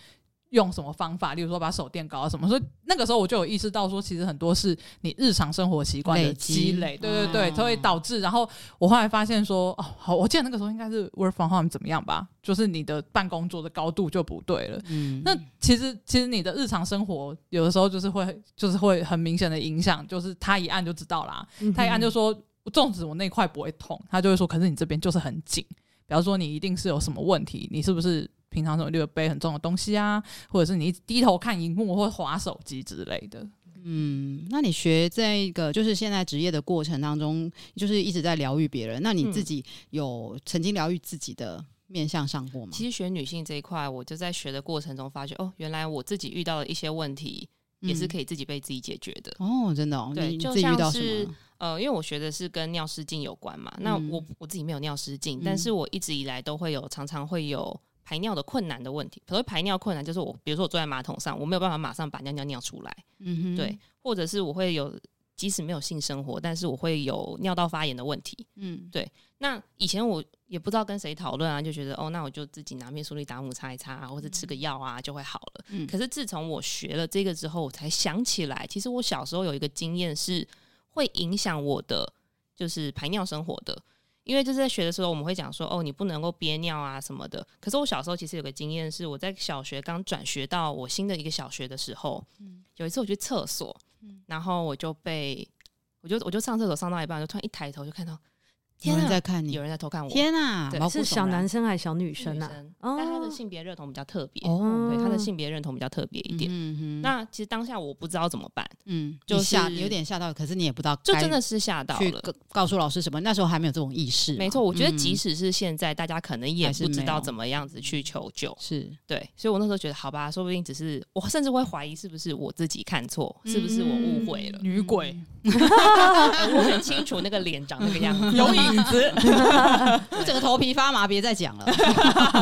Speaker 3: 用什么方法？例如说把手垫高啊什么？所以那个时候我就有意识到说，其实很多是你日常生活习惯的积累，对对对，所以导致。然后我后来发现说，哦，好，我记得那个时候应该是 work from home 怎么样吧？就是你的办公桌的高度就不对了。嗯，那其实其实你的日常生活有的时候就是会就是会很明显的影响，就是他一按就知道啦。他一按就说，粽子我那块不会痛，他就会说，可是你这边就是很紧。比方说你一定是有什么问题，你是不是？平常总有背很重的东西啊，或者是你低头看荧幕或滑手机之类的。
Speaker 1: 嗯，那你学这个就是现在职业的过程当中，就是一直在疗愈别人。那你自己有曾经疗愈自己的面向上过吗？
Speaker 4: 其实学女性这一块，我就在学的过程中发觉，哦，原来我自己遇到的一些问题也是可以自己被自己解决的。
Speaker 1: 嗯、哦，真的、哦，
Speaker 4: 对，
Speaker 1: 你
Speaker 4: 就像是呃，因为我学的是跟尿失禁有关嘛。嗯、那我我自己没有尿失禁，嗯、但是我一直以来都会有，常常会有。排尿的困难的问题，所谓排尿困难就是我，比如说我坐在马桶上，我没有办法马上把尿尿尿出来，嗯哼，对，或者是我会有，即使没有性生活，但是我会有尿道发炎的问题，嗯，对。那以前我也不知道跟谁讨论啊，就觉得哦，那我就自己拿面舒利达姆擦一擦啊，或者吃个药啊就会好了。嗯，可是自从我学了这个之后，我才想起来，其实我小时候有一个经验是会影响我的，就是排尿生活的。因为就是在学的时候，我们会讲说，哦，你不能够憋尿啊什么的。可是我小时候其实有个经验是，我在小学刚转学到我新的一个小学的时候，嗯，有一次我去厕所，嗯，然后我就被，我就我就上厕所上到一半，就突然一抬头就看到。
Speaker 1: 有人在看你，
Speaker 4: 有人在偷看我。
Speaker 1: 天啊，
Speaker 2: 对，是小男生还是小女生啊？
Speaker 4: 但他的性别认同比较特别，哦，对，他的性别认同比较特别一点。嗯嗯。那其实当下我不知道怎么办，嗯，就吓，有点吓到，可是你也不知道，就真的是吓到了。告诉老师什么？那时候还没有这种意识。没错，我觉得即使是现在，大家可能也不知道怎么样子去求救。是对，所以我那时候觉得，好吧，说不定只是我，甚至会怀疑是不是我自己看错，是不是我误会了
Speaker 3: 女鬼。
Speaker 4: 我很清楚那个脸长那个样子，
Speaker 3: 有影子。
Speaker 1: 我整个头皮发麻，别再讲了。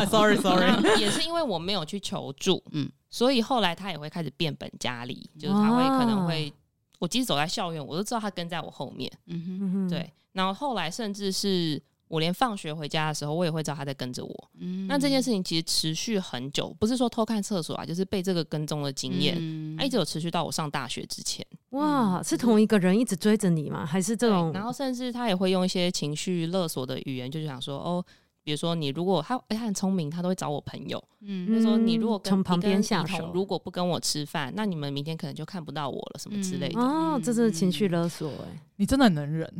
Speaker 3: Sorry Sorry，
Speaker 4: 也是因为我没有去求助，嗯，所以后来他也会开始变本加厉，就是他会可能会，我即使走在校园，我都知道他跟在我后面，嗯哼，对。然后后来甚至是。我连放学回家的时候，我也会知道他在跟着我。嗯，那这件事情其实持续很久，不是说偷看厕所啊，就是被这个跟踪的经验，嗯、一直有持续到我上大学之前。
Speaker 2: 哇，是同一个人一直追着你吗？还是这种？
Speaker 4: 然后甚至他也会用一些情绪勒索的语言，就是想说哦，比如说你如果他哎他很聪明，他都会找我朋友，嗯，就说你如果跟从旁边下手，如果不跟我吃饭，那你们明天可能就看不到我了，什么之类的。
Speaker 2: 嗯、哦，这是情绪勒索哎、欸，
Speaker 3: 你真的很能忍。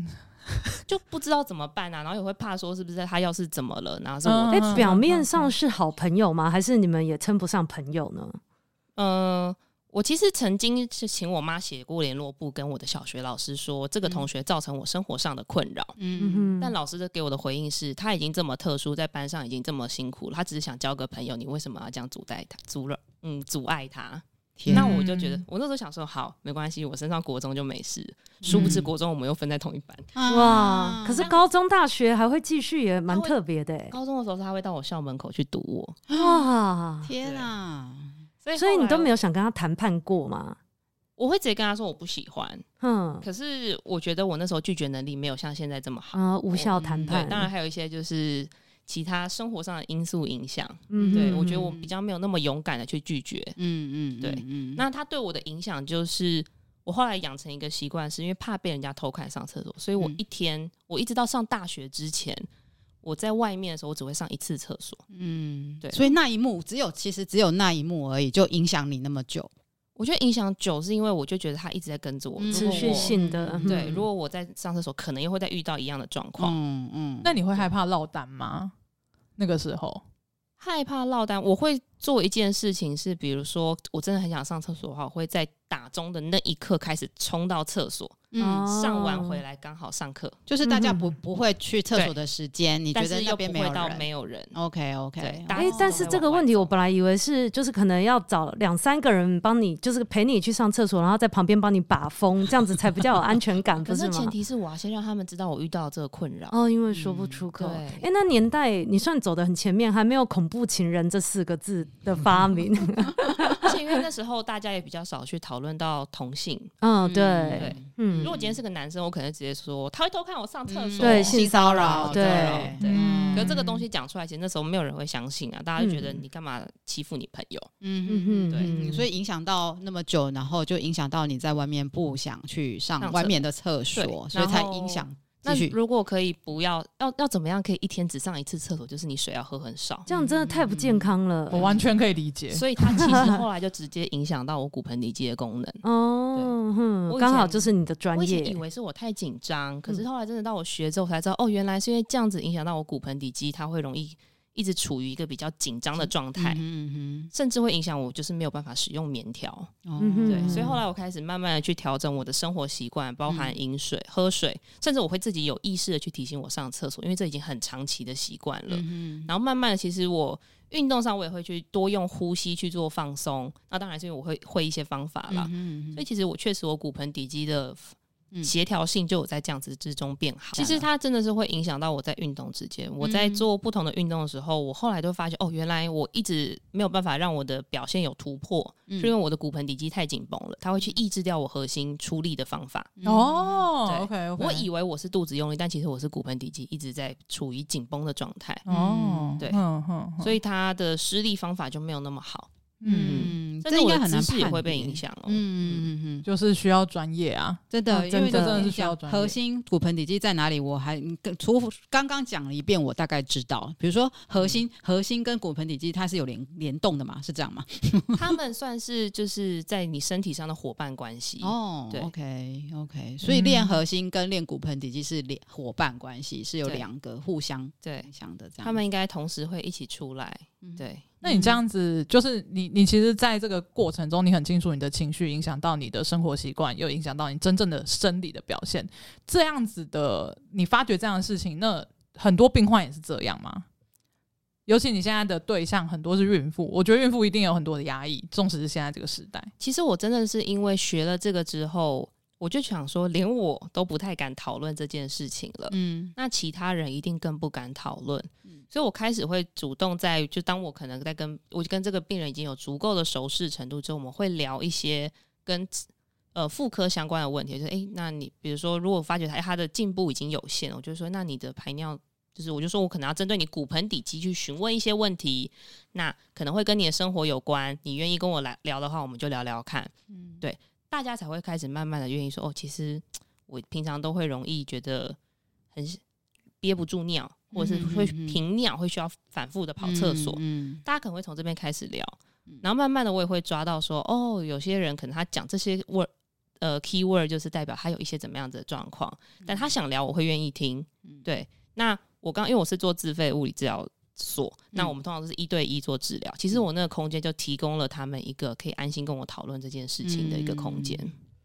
Speaker 4: 就不知道怎么办啊，然后也会怕说是不是他要是怎么了，然后是我。
Speaker 2: 哎，表面上是好朋友吗？还是你们也称不上朋友呢？
Speaker 4: 嗯、呃，我其实曾经是请我妈写过联络簿，跟我的小学老师说这个同学造成我生活上的困扰。嗯哼，但老师的给我的回应是他已经这么特殊，在班上已经这么辛苦了，他只是想交个朋友，你为什么要这样阻碍他？阻了，嗯，阻碍他。天那我就觉得，我那时候想说，好，没关系，我升上国中就没事。殊不知国中我们又分在同一班。
Speaker 2: 嗯、哇！可是高中、大学还会继续，也蛮特别的。
Speaker 4: 高中的时候他会到我校门口去堵我。
Speaker 2: 哇！
Speaker 1: 天哪！
Speaker 2: 所以，所以你都没有想跟他谈判过吗？
Speaker 4: 我会直接跟他说我不喜欢。嗯。可是我觉得我那时候拒绝能力没有像现在这么好。啊、嗯，无效谈判。对，当然还有一些就是。其他生活上的因素影响，嗯，对，我觉得我比较没有那么勇敢的去拒绝，嗯嗯，对，嗯，那他对我的影响就是，我后来养成一个习惯，是因为怕被人家偷看上厕所，所以我一天，我一直到上大学之前，我在外面的时候，我只会上一次厕所，嗯，对，
Speaker 1: 所以那一幕只有，其实只有那一幕而已，就影响你那么久。
Speaker 4: 我觉得影响久是因为我就觉得他一直在跟着我，
Speaker 2: 持续性的，
Speaker 4: 对。如果我在上厕所，可能又会再遇到一样的状况，嗯
Speaker 3: 嗯。那你会害怕落单吗？那个时候
Speaker 4: 害怕落单，我会做一件事情是，比如说我真的很想上厕所的话，我会在打钟的那一刻开始冲到厕所。嗯，上完回来刚好上课，
Speaker 1: 就是大家不不会去厕所的时间，你觉得那边没有
Speaker 4: 到没有人
Speaker 1: ？OK OK。
Speaker 2: 哎，但是这个问题我本来以为是就是可能要找两三个人帮你，就是陪你去上厕所，然后在旁边帮你把风，这样子才比较有安全感，不是吗？
Speaker 4: 可是前提是我要先让他们知道我遇到这个困扰
Speaker 2: 哦，因为说不出口。哎，那年代你算走的很前面，还没有“恐怖情人”这四个字的发明，
Speaker 4: 而且因为那时候大家也比较少去讨论到同性。
Speaker 2: 嗯，对对，嗯，
Speaker 4: 如果今天是个男生。我可能直接说他会偷看我上厕所，
Speaker 2: 对性骚扰，对对。
Speaker 4: 可是这个东西讲出来，其实那时候没有人会相信啊，大家就觉得你干嘛欺负你朋友？嗯
Speaker 1: 嗯嗯，对。所以影响到那么久，然后就影响到你在外面不想去上外面的厕所，所以才影响。
Speaker 4: 那如果可以不要，要要怎么样可以一天只上一次厕所？就是你水要喝很少，
Speaker 2: 这样真的太不健康了。
Speaker 3: 我完全可以理解。
Speaker 4: 所以它其实后来就直接影响到我骨盆底肌的功能。
Speaker 2: 哦，刚好就是你的专业。
Speaker 4: 我以前以为是我太紧张，可是后来真的到我学之后才知道，哦，原来是因为这样子影响到我骨盆底肌，它会容易。一直处于一个比较紧张的状态，嗯嗯、甚至会影响我，就是没有办法使用棉条。嗯、对，所以后来我开始慢慢的去调整我的生活习惯，包含饮水、嗯、喝水，甚至我会自己有意识的去提醒我上厕所，因为这已经很长期的习惯了。嗯、然后慢慢的，其实我运动上我也会去多用呼吸去做放松。那当然是因为我会会一些方法啦。嗯、所以其实我确实我骨盆底肌的。协调性就有在这样子之中变好。其实它真的是会影响到我在运动之间。我在做不同的运动的时候，我后来都发现，哦，原来我一直没有办法让我的表现有突破，是因为我的骨盆底肌太紧绷了，它会去抑制掉我核心出力的方法。
Speaker 3: 哦，OK，
Speaker 4: 我以为我是肚子用力，但其实我是骨盆底肌一直在处于紧绷的状态。哦，对，所以它的施力方法就没有那么好。嗯，这应该很难判，也会被影响哦。嗯
Speaker 3: 嗯嗯，就是需要专业啊，
Speaker 1: 真的，因为真的是需要专业。核心骨盆底肌在哪里？我还除刚刚讲了一遍，我大概知道。比如说核心，核心跟骨盆底肌它是有联联动的嘛？是这样吗？
Speaker 4: 他们算是就是在你身体上的伙伴关系哦。对
Speaker 1: ，OK OK，所以练核心跟练骨盆底肌是练伙伴关系，是有两个互相对相的这样。
Speaker 4: 他们应该同时会一起出来，对。
Speaker 3: 那你这样子，就是你，你其实在这个过程中，你很清楚你的情绪影响到你的生活习惯，又影响到你真正的生理的表现。这样子的，你发觉这样的事情，那很多病患也是这样吗？尤其你现在的对象很多是孕妇，我觉得孕妇一定有很多的压抑，纵使是现在这个时代。
Speaker 4: 其实我真的是因为学了这个之后。我就想说，连我都不太敢讨论这件事情了。嗯，那其他人一定更不敢讨论。嗯，所以我开始会主动在，就当我可能在跟我跟这个病人已经有足够的熟识程度之后，我们会聊一些跟呃妇科相关的问题。就是，诶，那你比如说，如果发觉他他的进步已经有限，我就说，那你的排尿，就是我就说我可能要针对你骨盆底肌去询问一些问题，那可能会跟你的生活有关。你愿意跟我来聊的话，我们就聊聊看。嗯，对。大家才会开始慢慢的愿意说哦，其实我平常都会容易觉得很憋不住尿，或者是会频尿，会需要反复的跑厕所。嗯，大家可能会从这边开始聊，然后慢慢的我也会抓到说哦，有些人可能他讲这些 word 呃 key word 就是代表他有一些怎么样子的状况，但他想聊我会愿意听。对，那我刚因为我是做自费物理治疗所，那我们通常都是一对一做治疗。其实我那个空间就提供了他们一个可以安心跟我讨论这件事情的一个空间。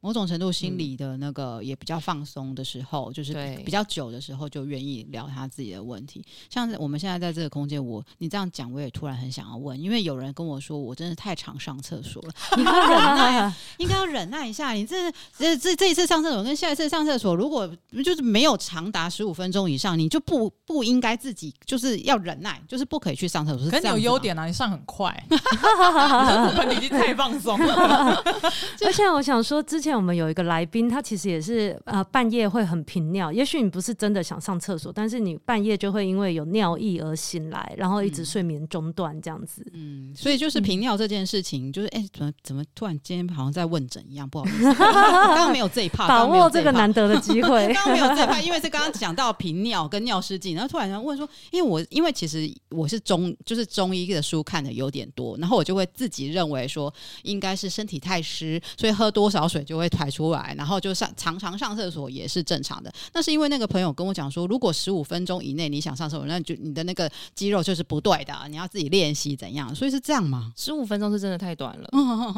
Speaker 1: 某种程度心理的那个也比较放松的时候，嗯、就是比较久的时候，就愿意聊他自己的问题。像我们现在在这个空间，我你这样讲，我也突然很想要问，因为有人跟我说，我真的太常上厕所了，你要忍耐，应该要忍耐一下。你这这这这一次上厕所跟下一次上厕所，如果就是没有长达十五分钟以上，你就不不应该自己就是要忍耐，就是不可以去上厕所。是
Speaker 3: 可是你有优点啊，你上很快，你已经太放松了。
Speaker 2: 而且我想说之前。我们有一个来宾，他其实也是呃半夜会很频尿。也许你不是真的想上厕所，但是你半夜就会因为有尿意而醒来，然后一直睡眠中断这样子。
Speaker 1: 嗯，所以就是频尿这件事情，就是哎、欸，怎么怎么突然今天好像在问诊一样，不好意思，刚刚没有这一趴，
Speaker 2: 把握这个难得的机会。
Speaker 1: 刚刚没有这一趴，因为是刚刚讲到频尿跟尿失禁，然后突然想问说，因为我因为其实我是中就是中医的书看的有点多，然后我就会自己认为说应该是身体太湿，所以喝多少水就会。会排出来，然后就上常常上厕所也是正常的。那是因为那个朋友跟我讲说，如果十五分钟以内你想上厕所，那就你的那个肌肉就是不对的，你要自己练习怎样。所以是这样吗？
Speaker 4: 十五分钟是真的太短了。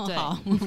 Speaker 1: 对，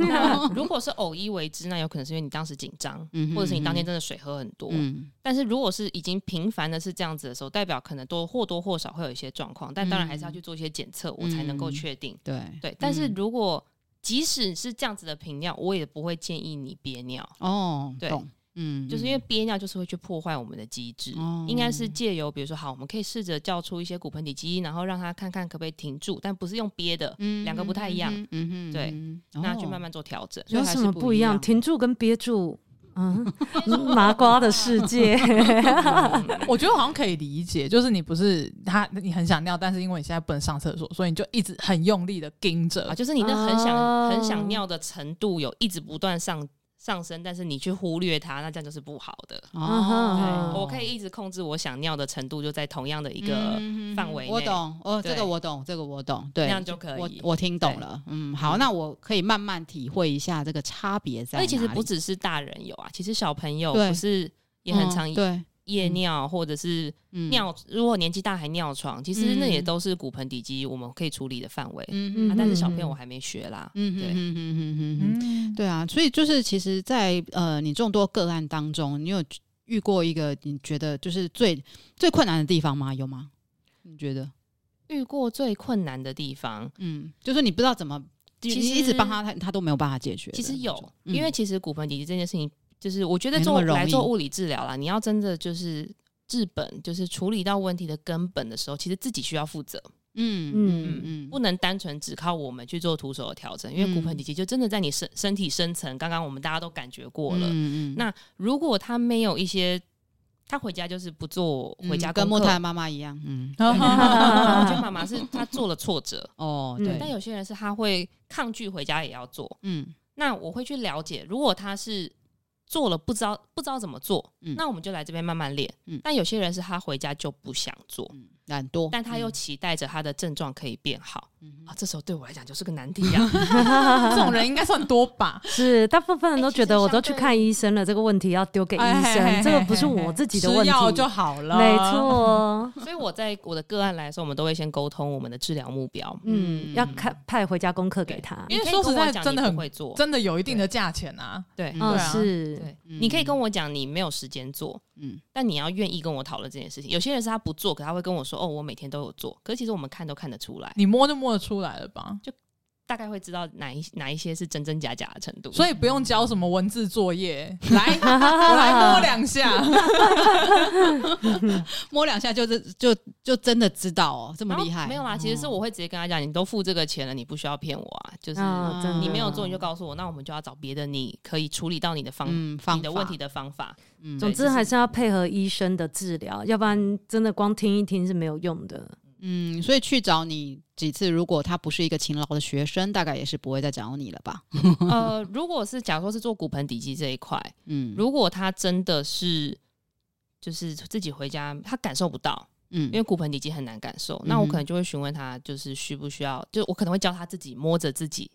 Speaker 4: 那 如果是偶一为之，那有可能是因为你当时紧张，嗯、或者是你当天真的水喝很多。嗯、但是如果是已经频繁的是这样子的时候，代表可能多或多或少会有一些状况，但当然还是要去做一些检测，我才能够确定。
Speaker 1: 对
Speaker 4: 对，但是如果即使是这样子的频尿，我也不会建议你憋尿哦。对，嗯，就是因为憋尿就是会去破坏我们的机制，哦、应该是借由比如说，好，我们可以试着叫出一些骨盆底肌，然后让他看看可不可以停住，但不是用憋的，两、嗯、个不太一样。嗯嗯嗯、对，哦、那去慢慢做调整。
Speaker 2: 有什么不一样？停住跟憋住。嗯，麻瓜的世界，
Speaker 3: 我觉得我好像可以理解，就是你不是他，你很想尿，但是因为你现在不能上厕所，所以你就一直很用力的盯着
Speaker 4: 啊，就是你那很想、哦、很想尿的程度有一直不断上。上升，但是你去忽略它，那这样就是不好的。哦，我可以一直控制我想尿的程度，就在同样的一个范围内。
Speaker 1: 我懂，哦，这个我懂，这个我懂，对，
Speaker 4: 那样就可以。
Speaker 1: 我我听懂了，嗯，好，那我可以慢慢体会一下这个差别在哪里。
Speaker 4: 所以其实不只是大人有啊，其实小朋友不是也很常对。夜尿或者是尿，如果年纪大还尿床，其实那也都是骨盆底肌我们可以处理的范围。嗯嗯，但是小朋友我还没学啦。嗯对，嗯嗯嗯
Speaker 1: 嗯对啊，所以就是其实，在呃你众多个案当中，你有遇过一个你觉得就是最最困难的地方吗？有吗？你觉得
Speaker 4: 遇过最困难的地方？
Speaker 1: 嗯，就是你不知道怎么，其实一直帮他，他他都没有办法解决。
Speaker 4: 其实有，因为其实骨盆底肌这件事情。就是我觉得做来做物理治疗啦，你要真的就是治本，就是处理到问题的根本的时候，其实自己需要负责。嗯嗯嗯，不能单纯只靠我们去做徒手的调整，因为骨盆底肌就真的在你身身体深层，刚刚我们大家都感觉过了。嗯嗯。那如果他没有一些，他回家就是不做回家
Speaker 1: 跟莫太妈妈一样。嗯。
Speaker 4: 我觉得妈妈是她做了挫折
Speaker 1: 哦，对。
Speaker 4: 但有些人是他会抗拒回家也要做。嗯。那我会去了解，如果他是。做了不知道不知道怎么做，嗯、那我们就来这边慢慢练。嗯、但有些人是他回家就不想做，
Speaker 1: 懒惰，
Speaker 4: 但他又期待着他的症状可以变好。嗯啊，这时候对我来讲就是个难题啊！
Speaker 3: 这种人应该算多吧？
Speaker 2: 是，大部分人都觉得我都去看医生了，这个问题要丢给医生，这个不是我自己的问题，吃药
Speaker 3: 就好了。
Speaker 2: 没错，
Speaker 4: 所以我在我的个案来说，我们都会先沟通我们的治疗目标，
Speaker 2: 嗯，要看派回家功课给他，
Speaker 3: 因为说实在真的很会做，真的有一定的价钱啊。
Speaker 4: 对，
Speaker 2: 嗯，是，
Speaker 4: 对，你可以跟我讲你没有时间做，嗯，但你要愿意跟我讨论这件事情。有些人是他不做，可他会跟我说，哦，我每天都有做，可是其实我们看都看得出来，
Speaker 3: 你摸就摸得出来了吧？
Speaker 4: 就大概会知道哪一哪一些是真真假假的程度，
Speaker 3: 所以不用交什么文字作业，来我来摸两下，
Speaker 1: 摸两下就是就就真的知道哦，这么厉害？
Speaker 4: 没有啦，其实是我会直接跟他讲，你都付这个钱了，你不需要骗我啊，就是你没有做你就告诉我，那我们就要找别的你可以处理到你的方你的问题的方法。
Speaker 2: 总之还是要配合医生的治疗，要不然真的光听一听是没有用的。
Speaker 1: 嗯，所以去找你几次，如果他不是一个勤劳的学生，大概也是不会再找你了吧？
Speaker 4: 呃，如果是假如说是做骨盆底肌这一块，嗯，如果他真的是就是自己回家，他感受不到，嗯，因为骨盆底肌很难感受，嗯、那我可能就会询问他，就是需不需要，就我可能会教他自己摸着自己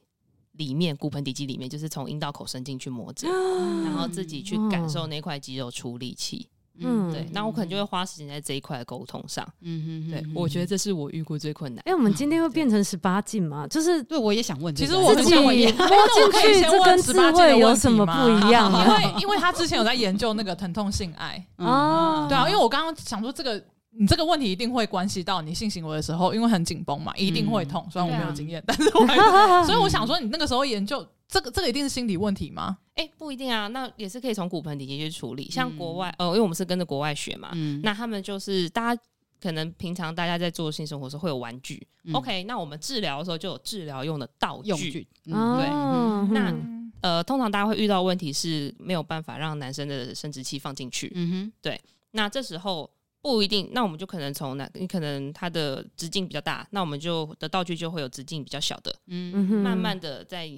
Speaker 4: 里面骨盆底肌里面，就是从阴道口伸进去摸着，嗯、然后自己去感受那块肌肉出力气。嗯，对，那我可能就会花时间在这一块的沟通上。嗯嗯，对，我觉得这是我遇过最困难。
Speaker 2: 哎，我们今天会变成十八禁吗？就是
Speaker 1: 对，我也想问，
Speaker 3: 其实我
Speaker 2: 自己摸进去，这跟自慰有什么不一样？
Speaker 3: 因为 因为他之前有在研究那个疼痛性爱 哦，对啊，因为我刚刚想说这个，你这个问题一定会关系到你性行为的时候，因为很紧绷嘛，一定会痛。虽然我没有经验，但是我 所以我想说，你那个时候研究。这个这个一定是心理问题吗？
Speaker 4: 哎，不一定啊，那也是可以从骨盆底肌去处理。像国外，呃，因为我们是跟着国外学嘛，嗯、那他们就是大家可能平常大家在做性生活的时候会有玩具、嗯、，OK，那我们治疗的时候就有治疗用的道具，具嗯、对。嗯、那呃，通常大家会遇到问题是没有办法让男生的生殖器放进去，嗯哼，对。那这时候不一定，那我们就可能从那，你可能它的直径比较大，那我们就的道具就会有直径比较小的，嗯哼，慢慢的在。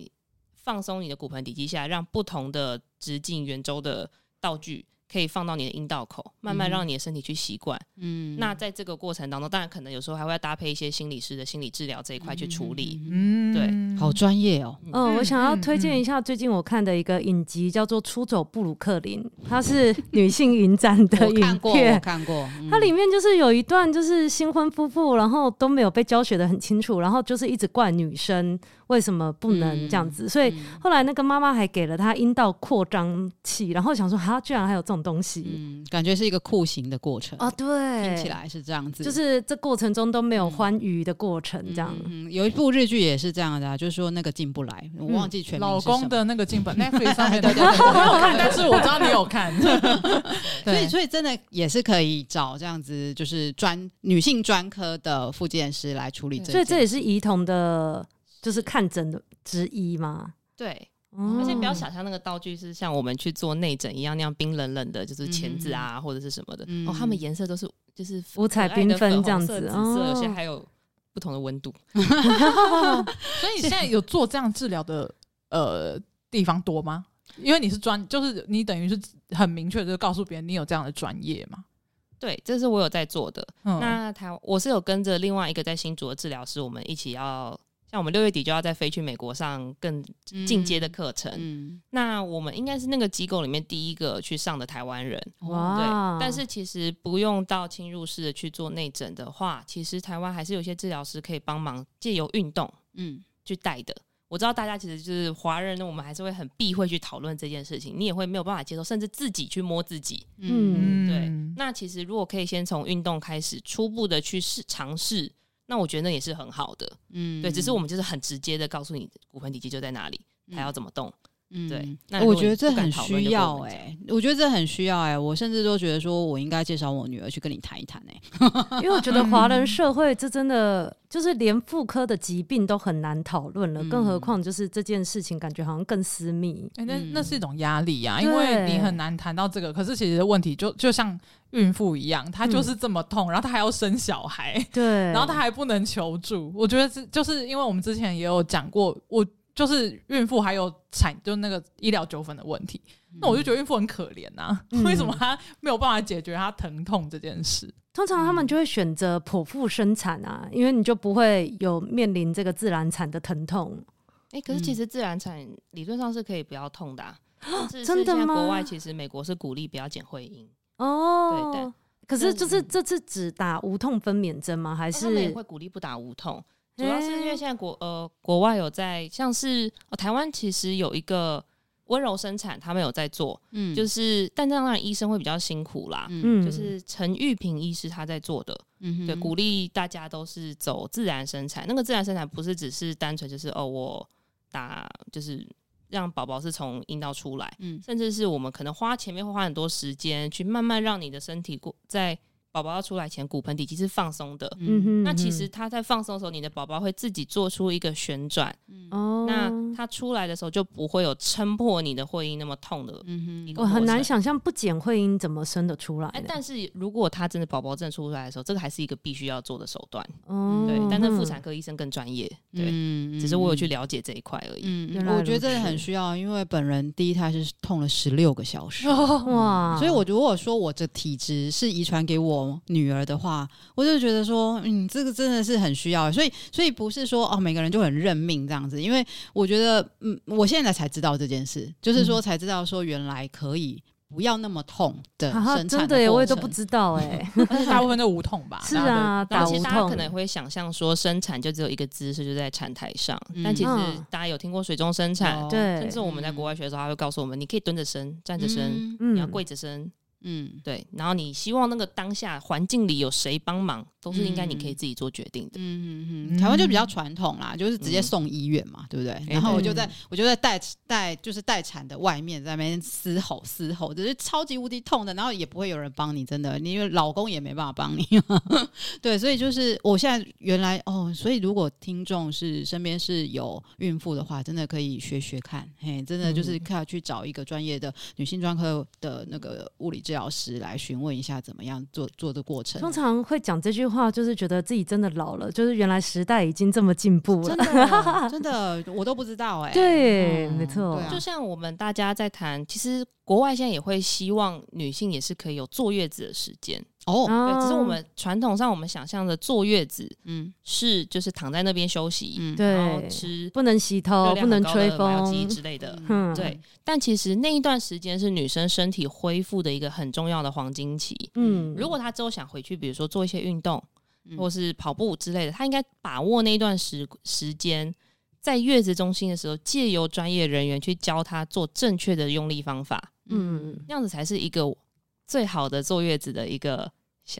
Speaker 4: 放松你的骨盆底肌下，让不同的直径圆周的道具可以放到你的阴道口，慢慢让你的身体去习惯。
Speaker 1: 嗯，
Speaker 4: 那在这个过程当中，当然可能有时候还会要搭配一些心理师的心理治疗这一块去处理。
Speaker 3: 嗯，
Speaker 4: 对，
Speaker 1: 好专业哦。
Speaker 2: 嗯，我想要推荐一下最近我看的一个影集，叫做《出走布鲁克林》，它是女性影展的 影片。
Speaker 1: 看过，我看过。
Speaker 2: 它里面就是有一段，就是新婚夫妇，然后都没有被教学的很清楚，然后就是一直怪女生。为什么不能这样子？嗯、所以后来那个妈妈还给了他阴道扩张器，然后想说，哈，居然还有这种东西，
Speaker 1: 嗯，感觉是一个酷刑的过程
Speaker 2: 啊，对，
Speaker 1: 听起来是这样子，
Speaker 2: 就是这过程中都没有欢愉的过程，这样、
Speaker 1: 嗯嗯。有一部日剧也是这样的、啊，就是说那个进不来，我忘记全名、嗯、
Speaker 3: 老公的那个进不来，Netflix 上面的，我没有看，但是我知道你有看，
Speaker 1: 所以所以真的也是可以找这样子，就是专女性专科的复健师来处理这，
Speaker 2: 所以这也是儿童的。就是看诊的之一吗？
Speaker 4: 对，嗯、而且不要想象那个道具是像我们去做内诊一样那样冰冷冷的，就是钳子啊、嗯、或者是什么的。嗯、哦，它们颜色都是就是
Speaker 2: 五彩缤纷这样子，紫色，
Speaker 4: 哦、有些还有不同的温度。
Speaker 3: 所以你现在有做这样治疗的呃地方多吗？因为你是专，就是你等于是很明确的就告诉别人你有这样的专业嘛。
Speaker 4: 对，这是我有在做的。嗯、那台我是有跟着另外一个在新竹的治疗师，我们一起要。像我们六月底就要再飞去美国上更进阶的课程，嗯嗯、那我们应该是那个机构里面第一个去上的台湾人。哇！对，但是其实不用到侵入式的去做内诊的话，其实台湾还是有些治疗师可以帮忙借由运动，嗯，去带的。我知道大家其实就是华人，我们还是会很避讳去讨论这件事情，你也会没有办法接受，甚至自己去摸自己。嗯，对。那其实如果可以先从运动开始，初步的去试尝试。那我觉得那也是很好的，嗯，对，只是我们就是很直接的告诉你骨盆底肌就在哪里，还要怎么动，嗯，对。那
Speaker 1: 我觉得这很需要哎，我觉得这很需要哎，我甚至都觉得说我应该介绍我女儿去跟你谈一谈哎，
Speaker 2: 因为我觉得华人社会这真的就是连妇科的疾病都很难讨论了，更何况就是这件事情感觉好像更私密，
Speaker 3: 哎，那那是一种压力呀，因为你很难谈到这个，可是其实问题就就像。孕妇一样，她就是这么痛，嗯、然后她还要生小孩，
Speaker 2: 对，
Speaker 3: 然后她还不能求助。我觉得这就是因为我们之前也有讲过，我就是孕妇还有产就那个医疗纠纷的问题，嗯、那我就觉得孕妇很可怜呐、啊，嗯、为什么她没有办法解决她疼痛这件事？
Speaker 2: 通常他们就会选择剖腹生产啊，因为你就不会有面临这个自然产的疼痛。
Speaker 4: 哎、欸，可是其实自然产理论上是可以不要痛的、啊，
Speaker 2: 嗯、
Speaker 4: 是
Speaker 2: 真的吗？
Speaker 4: 国外其实美国是鼓励不要剪会阴。
Speaker 2: 哦，对对，可是就是这次只打无痛分娩针吗？还是、哦、他们也会
Speaker 4: 鼓励不打无痛？主要是因为现在国呃国外有在，像是、哦、台湾其实有一个温柔生产，他们有在做，嗯，就是但当然医生会比较辛苦啦，嗯，就是陈玉平医师他在做的，嗯哼，对，鼓励大家都是走自然生产。那个自然生产不是只是单纯就是哦我打就是。让宝宝是从阴道出来，嗯，甚至是我们可能花前面会花很多时间去慢慢让你的身体过在。宝宝要出来前，骨盆底肌是放松的。嗯哼，那其实他在放松的时候，你的宝宝会自己做出一个旋转。哦，那他出来的时候就不会有撑破你的会阴那么痛的。嗯哼，
Speaker 2: 我很难想象不剪会阴怎么生得出来。
Speaker 4: 哎，但是如果他真的宝宝真的出来的时候，这个还是一个必须要做的手段。哦，对，但是妇产科医生更专业。对，只是我有去了解这一块而已。
Speaker 1: 嗯，我觉得真的很需要，因为本人第一胎是痛了十六个小时。哇，所以我如果说我的体质是遗传给我。女儿的话，我就觉得说，嗯，这个真的是很需要，所以，所以不是说哦，每个人就很认命这样子，因为我觉得，嗯，我现在才知道这件事，就是说才知道说原来可以不要那么痛的生产的过程，
Speaker 2: 真的，我也都不知道哎，
Speaker 3: 大部分都无痛吧？
Speaker 2: 是啊，
Speaker 4: 但其实大家可能会想象说，生产就只有一个姿势，就在产台上，但其实大家有听过水中生产，对，甚至我们在国外学的时候，他会告诉我们，你可以蹲着生，站着生，你要跪着生。嗯，对，然后你希望那个当下环境里有谁帮忙，都是应该你可以自己做决定的。嗯
Speaker 1: 嗯嗯，台湾就比较传统啦，就是直接送医院嘛，对不对？然后我就在我就在待待就是待产的外面，在那边嘶吼嘶吼，就是超级无敌痛的，然后也不会有人帮你，真的，因为老公也没办法帮你。对，所以就是我现在原来哦，所以如果听众是身边是有孕妇的话，真的可以学学看，嘿，真的就是看去找一个专业的女性专科的那个物理治疗师来询问一下怎么样做做的过程。
Speaker 2: 通常会讲这句话，就是觉得自己真的老了，就是原来时代已经这么进步了，
Speaker 1: 真的，真的，我都不知道哎、欸。
Speaker 2: 对，
Speaker 1: 嗯、
Speaker 2: 没错、
Speaker 1: 啊，
Speaker 4: 就像我们大家在谈，其实国外现在也会希望女性也是可以有坐月子的时间。
Speaker 1: 哦，
Speaker 4: 对，只是我们传统上我们想象的坐月子，
Speaker 1: 嗯，
Speaker 4: 是就是躺在那边休息，
Speaker 1: 嗯，
Speaker 4: 然后吃
Speaker 2: 不能洗头，不能吹风。
Speaker 4: 之类的，
Speaker 2: 嗯，
Speaker 4: 对。但其实那一段时间是女生身体恢复的一个很重要的黄金期，
Speaker 2: 嗯，
Speaker 4: 如果她之后想回去，比如说做一些运动，或是跑步之类的，她应该把握那一段时时间，在月子中心的时候，借由专业人员去教她做正确的用力方法，嗯，那样子才是一个。最好的坐月子的一个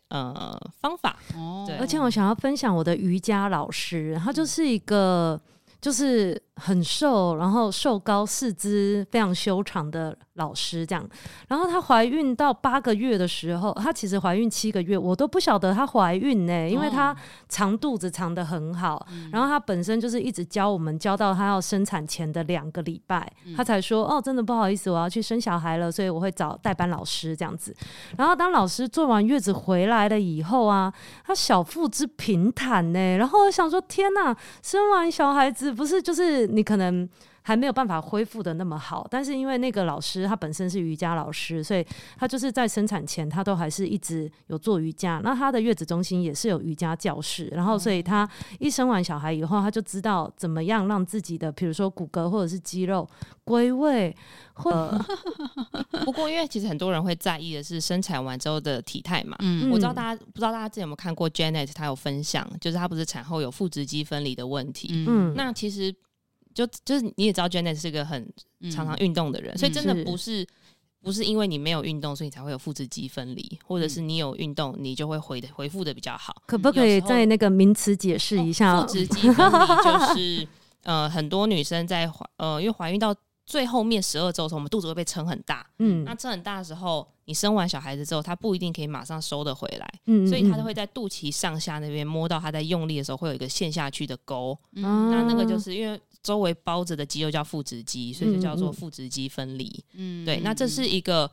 Speaker 4: 呃方法。哦，对，
Speaker 2: 而且我想要分享我的瑜伽老师，他就是一个就是很瘦，然后瘦高、四肢非常修长的老师这样。然后她怀孕到八个月的时候，她其实怀孕七个月，我都不晓得她怀孕呢、欸，因为她藏肚子藏得很好。然后她本身就是一直教我们，教到她要生产前的两个礼拜，她才说哦，真的不好意思，我要去生小孩了，所以我会找代班老师这样子。然后当老师做完月子回来了以后啊，她小腹之平坦呢、欸，然后我想说天哪，生完小孩子不是就是你可能。还没有办法恢复的那么好，但是因为那个老师他本身是瑜伽老师，所以他就是在生产前他都还是一直有做瑜伽。那他的月子中心也是有瑜伽教室，然后所以他一生完小孩以后，他就知道怎么样让自己的，比如说骨骼或者是肌肉归位。或
Speaker 4: 不过，因为其实很多人会在意的是生产完之后的体态嘛。
Speaker 1: 嗯，
Speaker 4: 我知道大家不知道大家之前有没有看过 Janet，她有分享，就是她不是产后有腹直肌分离的问题。嗯，那其实。就就是你也知道，Janet 是一个很常常运动的人，嗯、所以真的不是，是不是因为你没有运动，所以你才会有腹直肌分离，或者是你有运动，你就会回的回复的比较好。
Speaker 2: 可不。可以在那个名词解释一下？
Speaker 4: 腹？直肌分离就是呃，很多女生在怀呃，因为怀孕到最后面十二周的时候，我们肚子会被撑很大，嗯，那撑很大的时候，你生完小孩子之后，它不一定可以马上收得回来，嗯，所以它就会在肚脐上下那边摸到它在用力的时候会有一个陷下去的沟，嗯，那那个就是因为。周围包着的肌肉叫腹直肌，所以就叫做腹直肌分离。嗯，对，那这是一个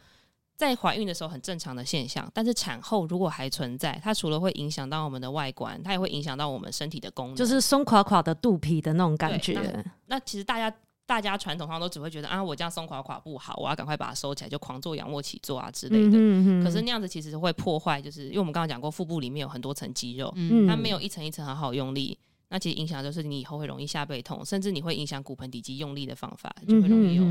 Speaker 4: 在怀孕的时候很正常的现象，但是产后如果还存在，它除了会影响到我们的外观，它也会影响到我们身体的功能，
Speaker 2: 就是松垮垮的肚皮的那种感觉。
Speaker 4: 那，那其实大家大家传统上都只会觉得啊，我这样松垮垮不好，我要赶快把它收起来，就狂做仰卧起坐啊之类的。嗯，可是那样子其实会破坏，就是因为我们刚刚讲过，腹部里面有很多层肌肉，嗯，它没有一层一层好好用力。那其实影响就是你以后会容易下背痛，甚至你会影响骨盆底肌用力的方法，就会容易有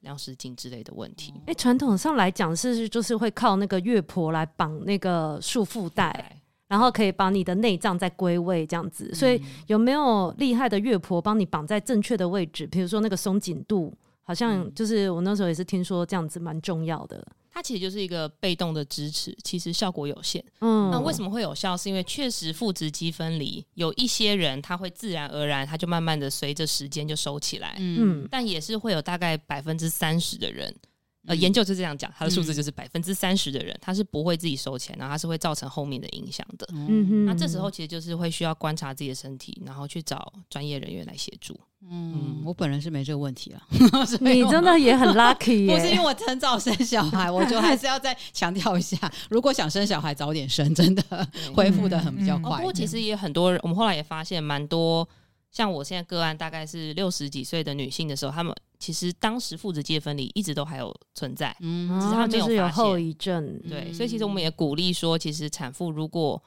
Speaker 4: 量失禁之类的问题。
Speaker 2: 哎、嗯，传、嗯欸、统上来讲是就是会靠那个月婆来绑那个束缚带，然后可以把你的内脏再归位这样子。所以有没有厉害的月婆帮你绑在正确的位置？比如说那个松紧度，好像就是我那时候也是听说这样子蛮重要的。
Speaker 4: 它其实就是一个被动的支持，其实效果有限。嗯，那为什么会有效？是因为确实腹直肌分离，有一些人他会自然而然，他就慢慢的随着时间就收起来。嗯，但也是会有大概百分之三十的人。呃，研究是这样讲，它的数字就是百分之三十的人，他是不会自己收钱，然后他是会造成后面的影响的。嗯哼，那这时候其实就是会需要观察自己的身体，然后去找专业人员来协助。
Speaker 1: 嗯，我本人是没这个问题啊。
Speaker 2: 你真的也很 lucky，
Speaker 1: 不是因为我很早生小孩，我就还是要再强调一下，如果想生小孩，早点生，真的恢复的很比较快。
Speaker 4: 不过其实也很多人，我们后来也发现蛮多。像我现在个案大概是六十几岁的女性的时候，她们其实当时腹直肌分离一直都还有存在，嗯，只是他没有发现，
Speaker 2: 有后遗症。
Speaker 4: 对，所以其实我们也鼓励说，其实产妇如果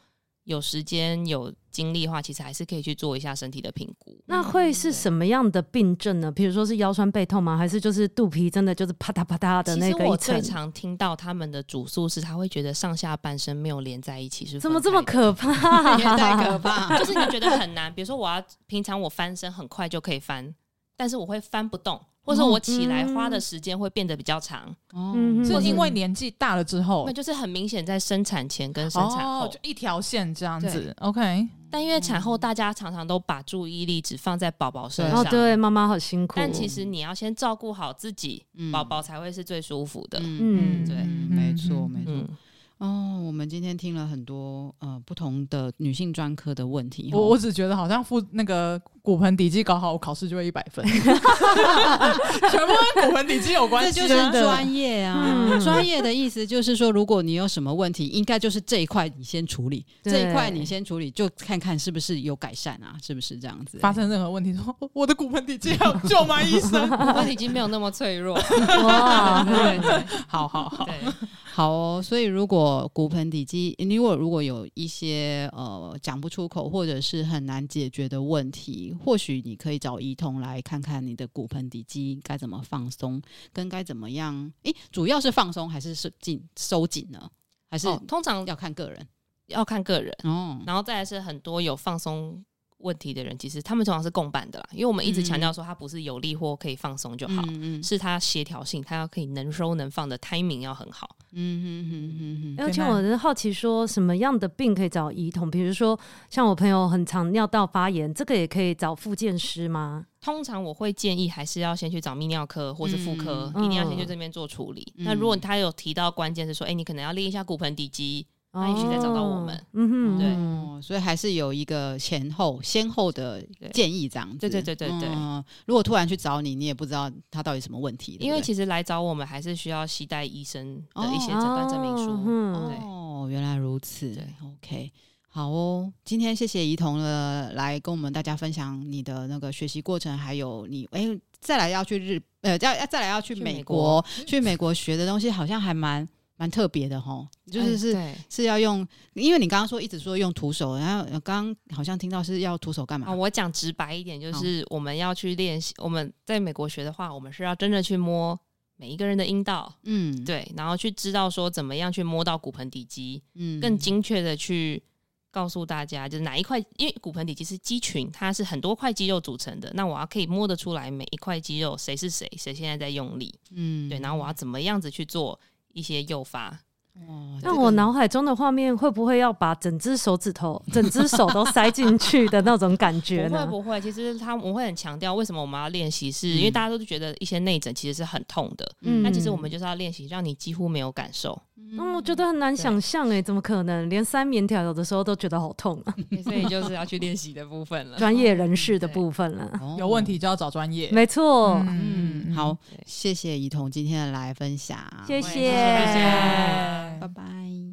Speaker 4: 有时间有精力的话，其实还是可以去做一下身体的评估。
Speaker 2: 那会是什么样的病症呢？比如说是腰酸背痛吗？还是就是肚皮真的就是啪嗒啪嗒的那
Speaker 4: 个？我最常听到他们的主诉是，他会觉得上下半身没有连在一起，是
Speaker 2: 怎么这么可 怕？
Speaker 1: 也 太可怕！
Speaker 4: 就是你觉得很难。比如说，我要平常我翻身很快就可以翻，但是我会翻不动。或者我起来花的时间会变得比较长，
Speaker 3: 哦，是因为年纪大了之后，
Speaker 4: 那就是很明显在生产前跟生产后、
Speaker 3: 哦、就一条线这样子。OK，
Speaker 4: 但因为产后大家常常都把注意力只放在宝宝身上，
Speaker 2: 哦，对，妈妈好辛苦。
Speaker 4: 但其实你要先照顾好自己，宝宝、嗯、才会是最舒服的。
Speaker 1: 嗯，对，没错，没错。哦，我们今天听了很多呃不同的女性专科的问题。
Speaker 3: 我我只觉得好像妇那个骨盆底肌搞好，我考试就会一百分，全部跟骨盆底肌有关系。
Speaker 1: 这就是专业啊！专、嗯、业的意思就是说，如果你有什么问题，应该就是这一块你先处理，这一块你先处理，就看看是不是有改善啊，是不是这样子？
Speaker 3: 发生任何问题，说我的骨盆底肌要救吗？医生，
Speaker 4: 骨盆底肌没有那么脆弱。
Speaker 3: 哇，对对，好好好。
Speaker 1: 好哦，所以如果骨盆底肌，如果如果有一些呃讲不出口或者是很难解决的问题，或许你可以找医通来看看你的骨盆底肌该怎么放松，跟该怎么样？诶，主要是放松还是收紧收紧呢？还是、哦、
Speaker 4: 通常
Speaker 1: 要看个人，
Speaker 4: 要看个人哦。然后再来是很多有放松。问题的人其实他们通常是共办的啦，因为我们一直强调说他不是有力或可以放松就好，是他协调性，他要可以能收能放的 timing 要很好。嗯哼哼
Speaker 2: 哼哼。而且我是好奇说什么样的病可以找医童？比如说像我朋友很常尿道发炎，这个也可以找复健师吗？
Speaker 4: 通常我会建议还是要先去找泌尿科或是妇科，嗯、一定要先去这边做处理。那、嗯、如果他有提到关键是说，哎、欸，你可能要练一下骨盆底肌。那也许再找到我们，嗯哼，对、
Speaker 1: 哦，所以还是有一个前后先后的建议这样子。
Speaker 4: 对对对对对，
Speaker 1: 嗯。如果突然去找你，你也不知道他到底什么问题。
Speaker 4: 因为其实来找我们还是需要携带医生的一些诊断证明书。
Speaker 1: 哦，哦，原来如此。对，OK，好哦。今天谢谢怡彤了，来跟我们大家分享你的那个学习过程，还有你哎，再来要去日呃，要要再来要去美国，去美国学的东西好像还蛮。蛮特别的哈，就是是、欸、是要用，因为你刚刚说一直说用徒手，然后刚刚好像听到是要徒手干嘛？
Speaker 4: 啊，我讲直白一点，就是我们要去练习。我们在美国学的话，我们是要真的去摸每一个人的阴道，嗯，对，然后去知道说怎么样去摸到骨盆底肌，嗯，更精确的去告诉大家，就是哪一块，因为骨盆底肌是肌群，它是很多块肌肉组成的，那我要可以摸得出来每一块肌肉谁是谁，谁现在在用力，嗯，对，然后我要怎么样子去做。一些诱发，
Speaker 2: 那我脑海中的画面会不会要把整只手指头、整只手都塞进去的那种感觉呢？
Speaker 4: 不会不会，其实他我会很强调，为什么我们要练习，是因为大家都觉得一些内诊其实是很痛的，嗯，那其实我们就是要练习，让你几乎没有感受。
Speaker 2: 嗯，我觉得很难想象哎，怎么可能？连塞棉条有的时候都觉得好痛啊！
Speaker 4: 所以就是要去练习的部分了，
Speaker 2: 专业人士的部分了。
Speaker 3: 有问题就要找专业，
Speaker 2: 没错。
Speaker 1: 嗯，好，谢谢怡彤今天的来分享，
Speaker 2: 谢谢，谢谢，
Speaker 1: 拜拜。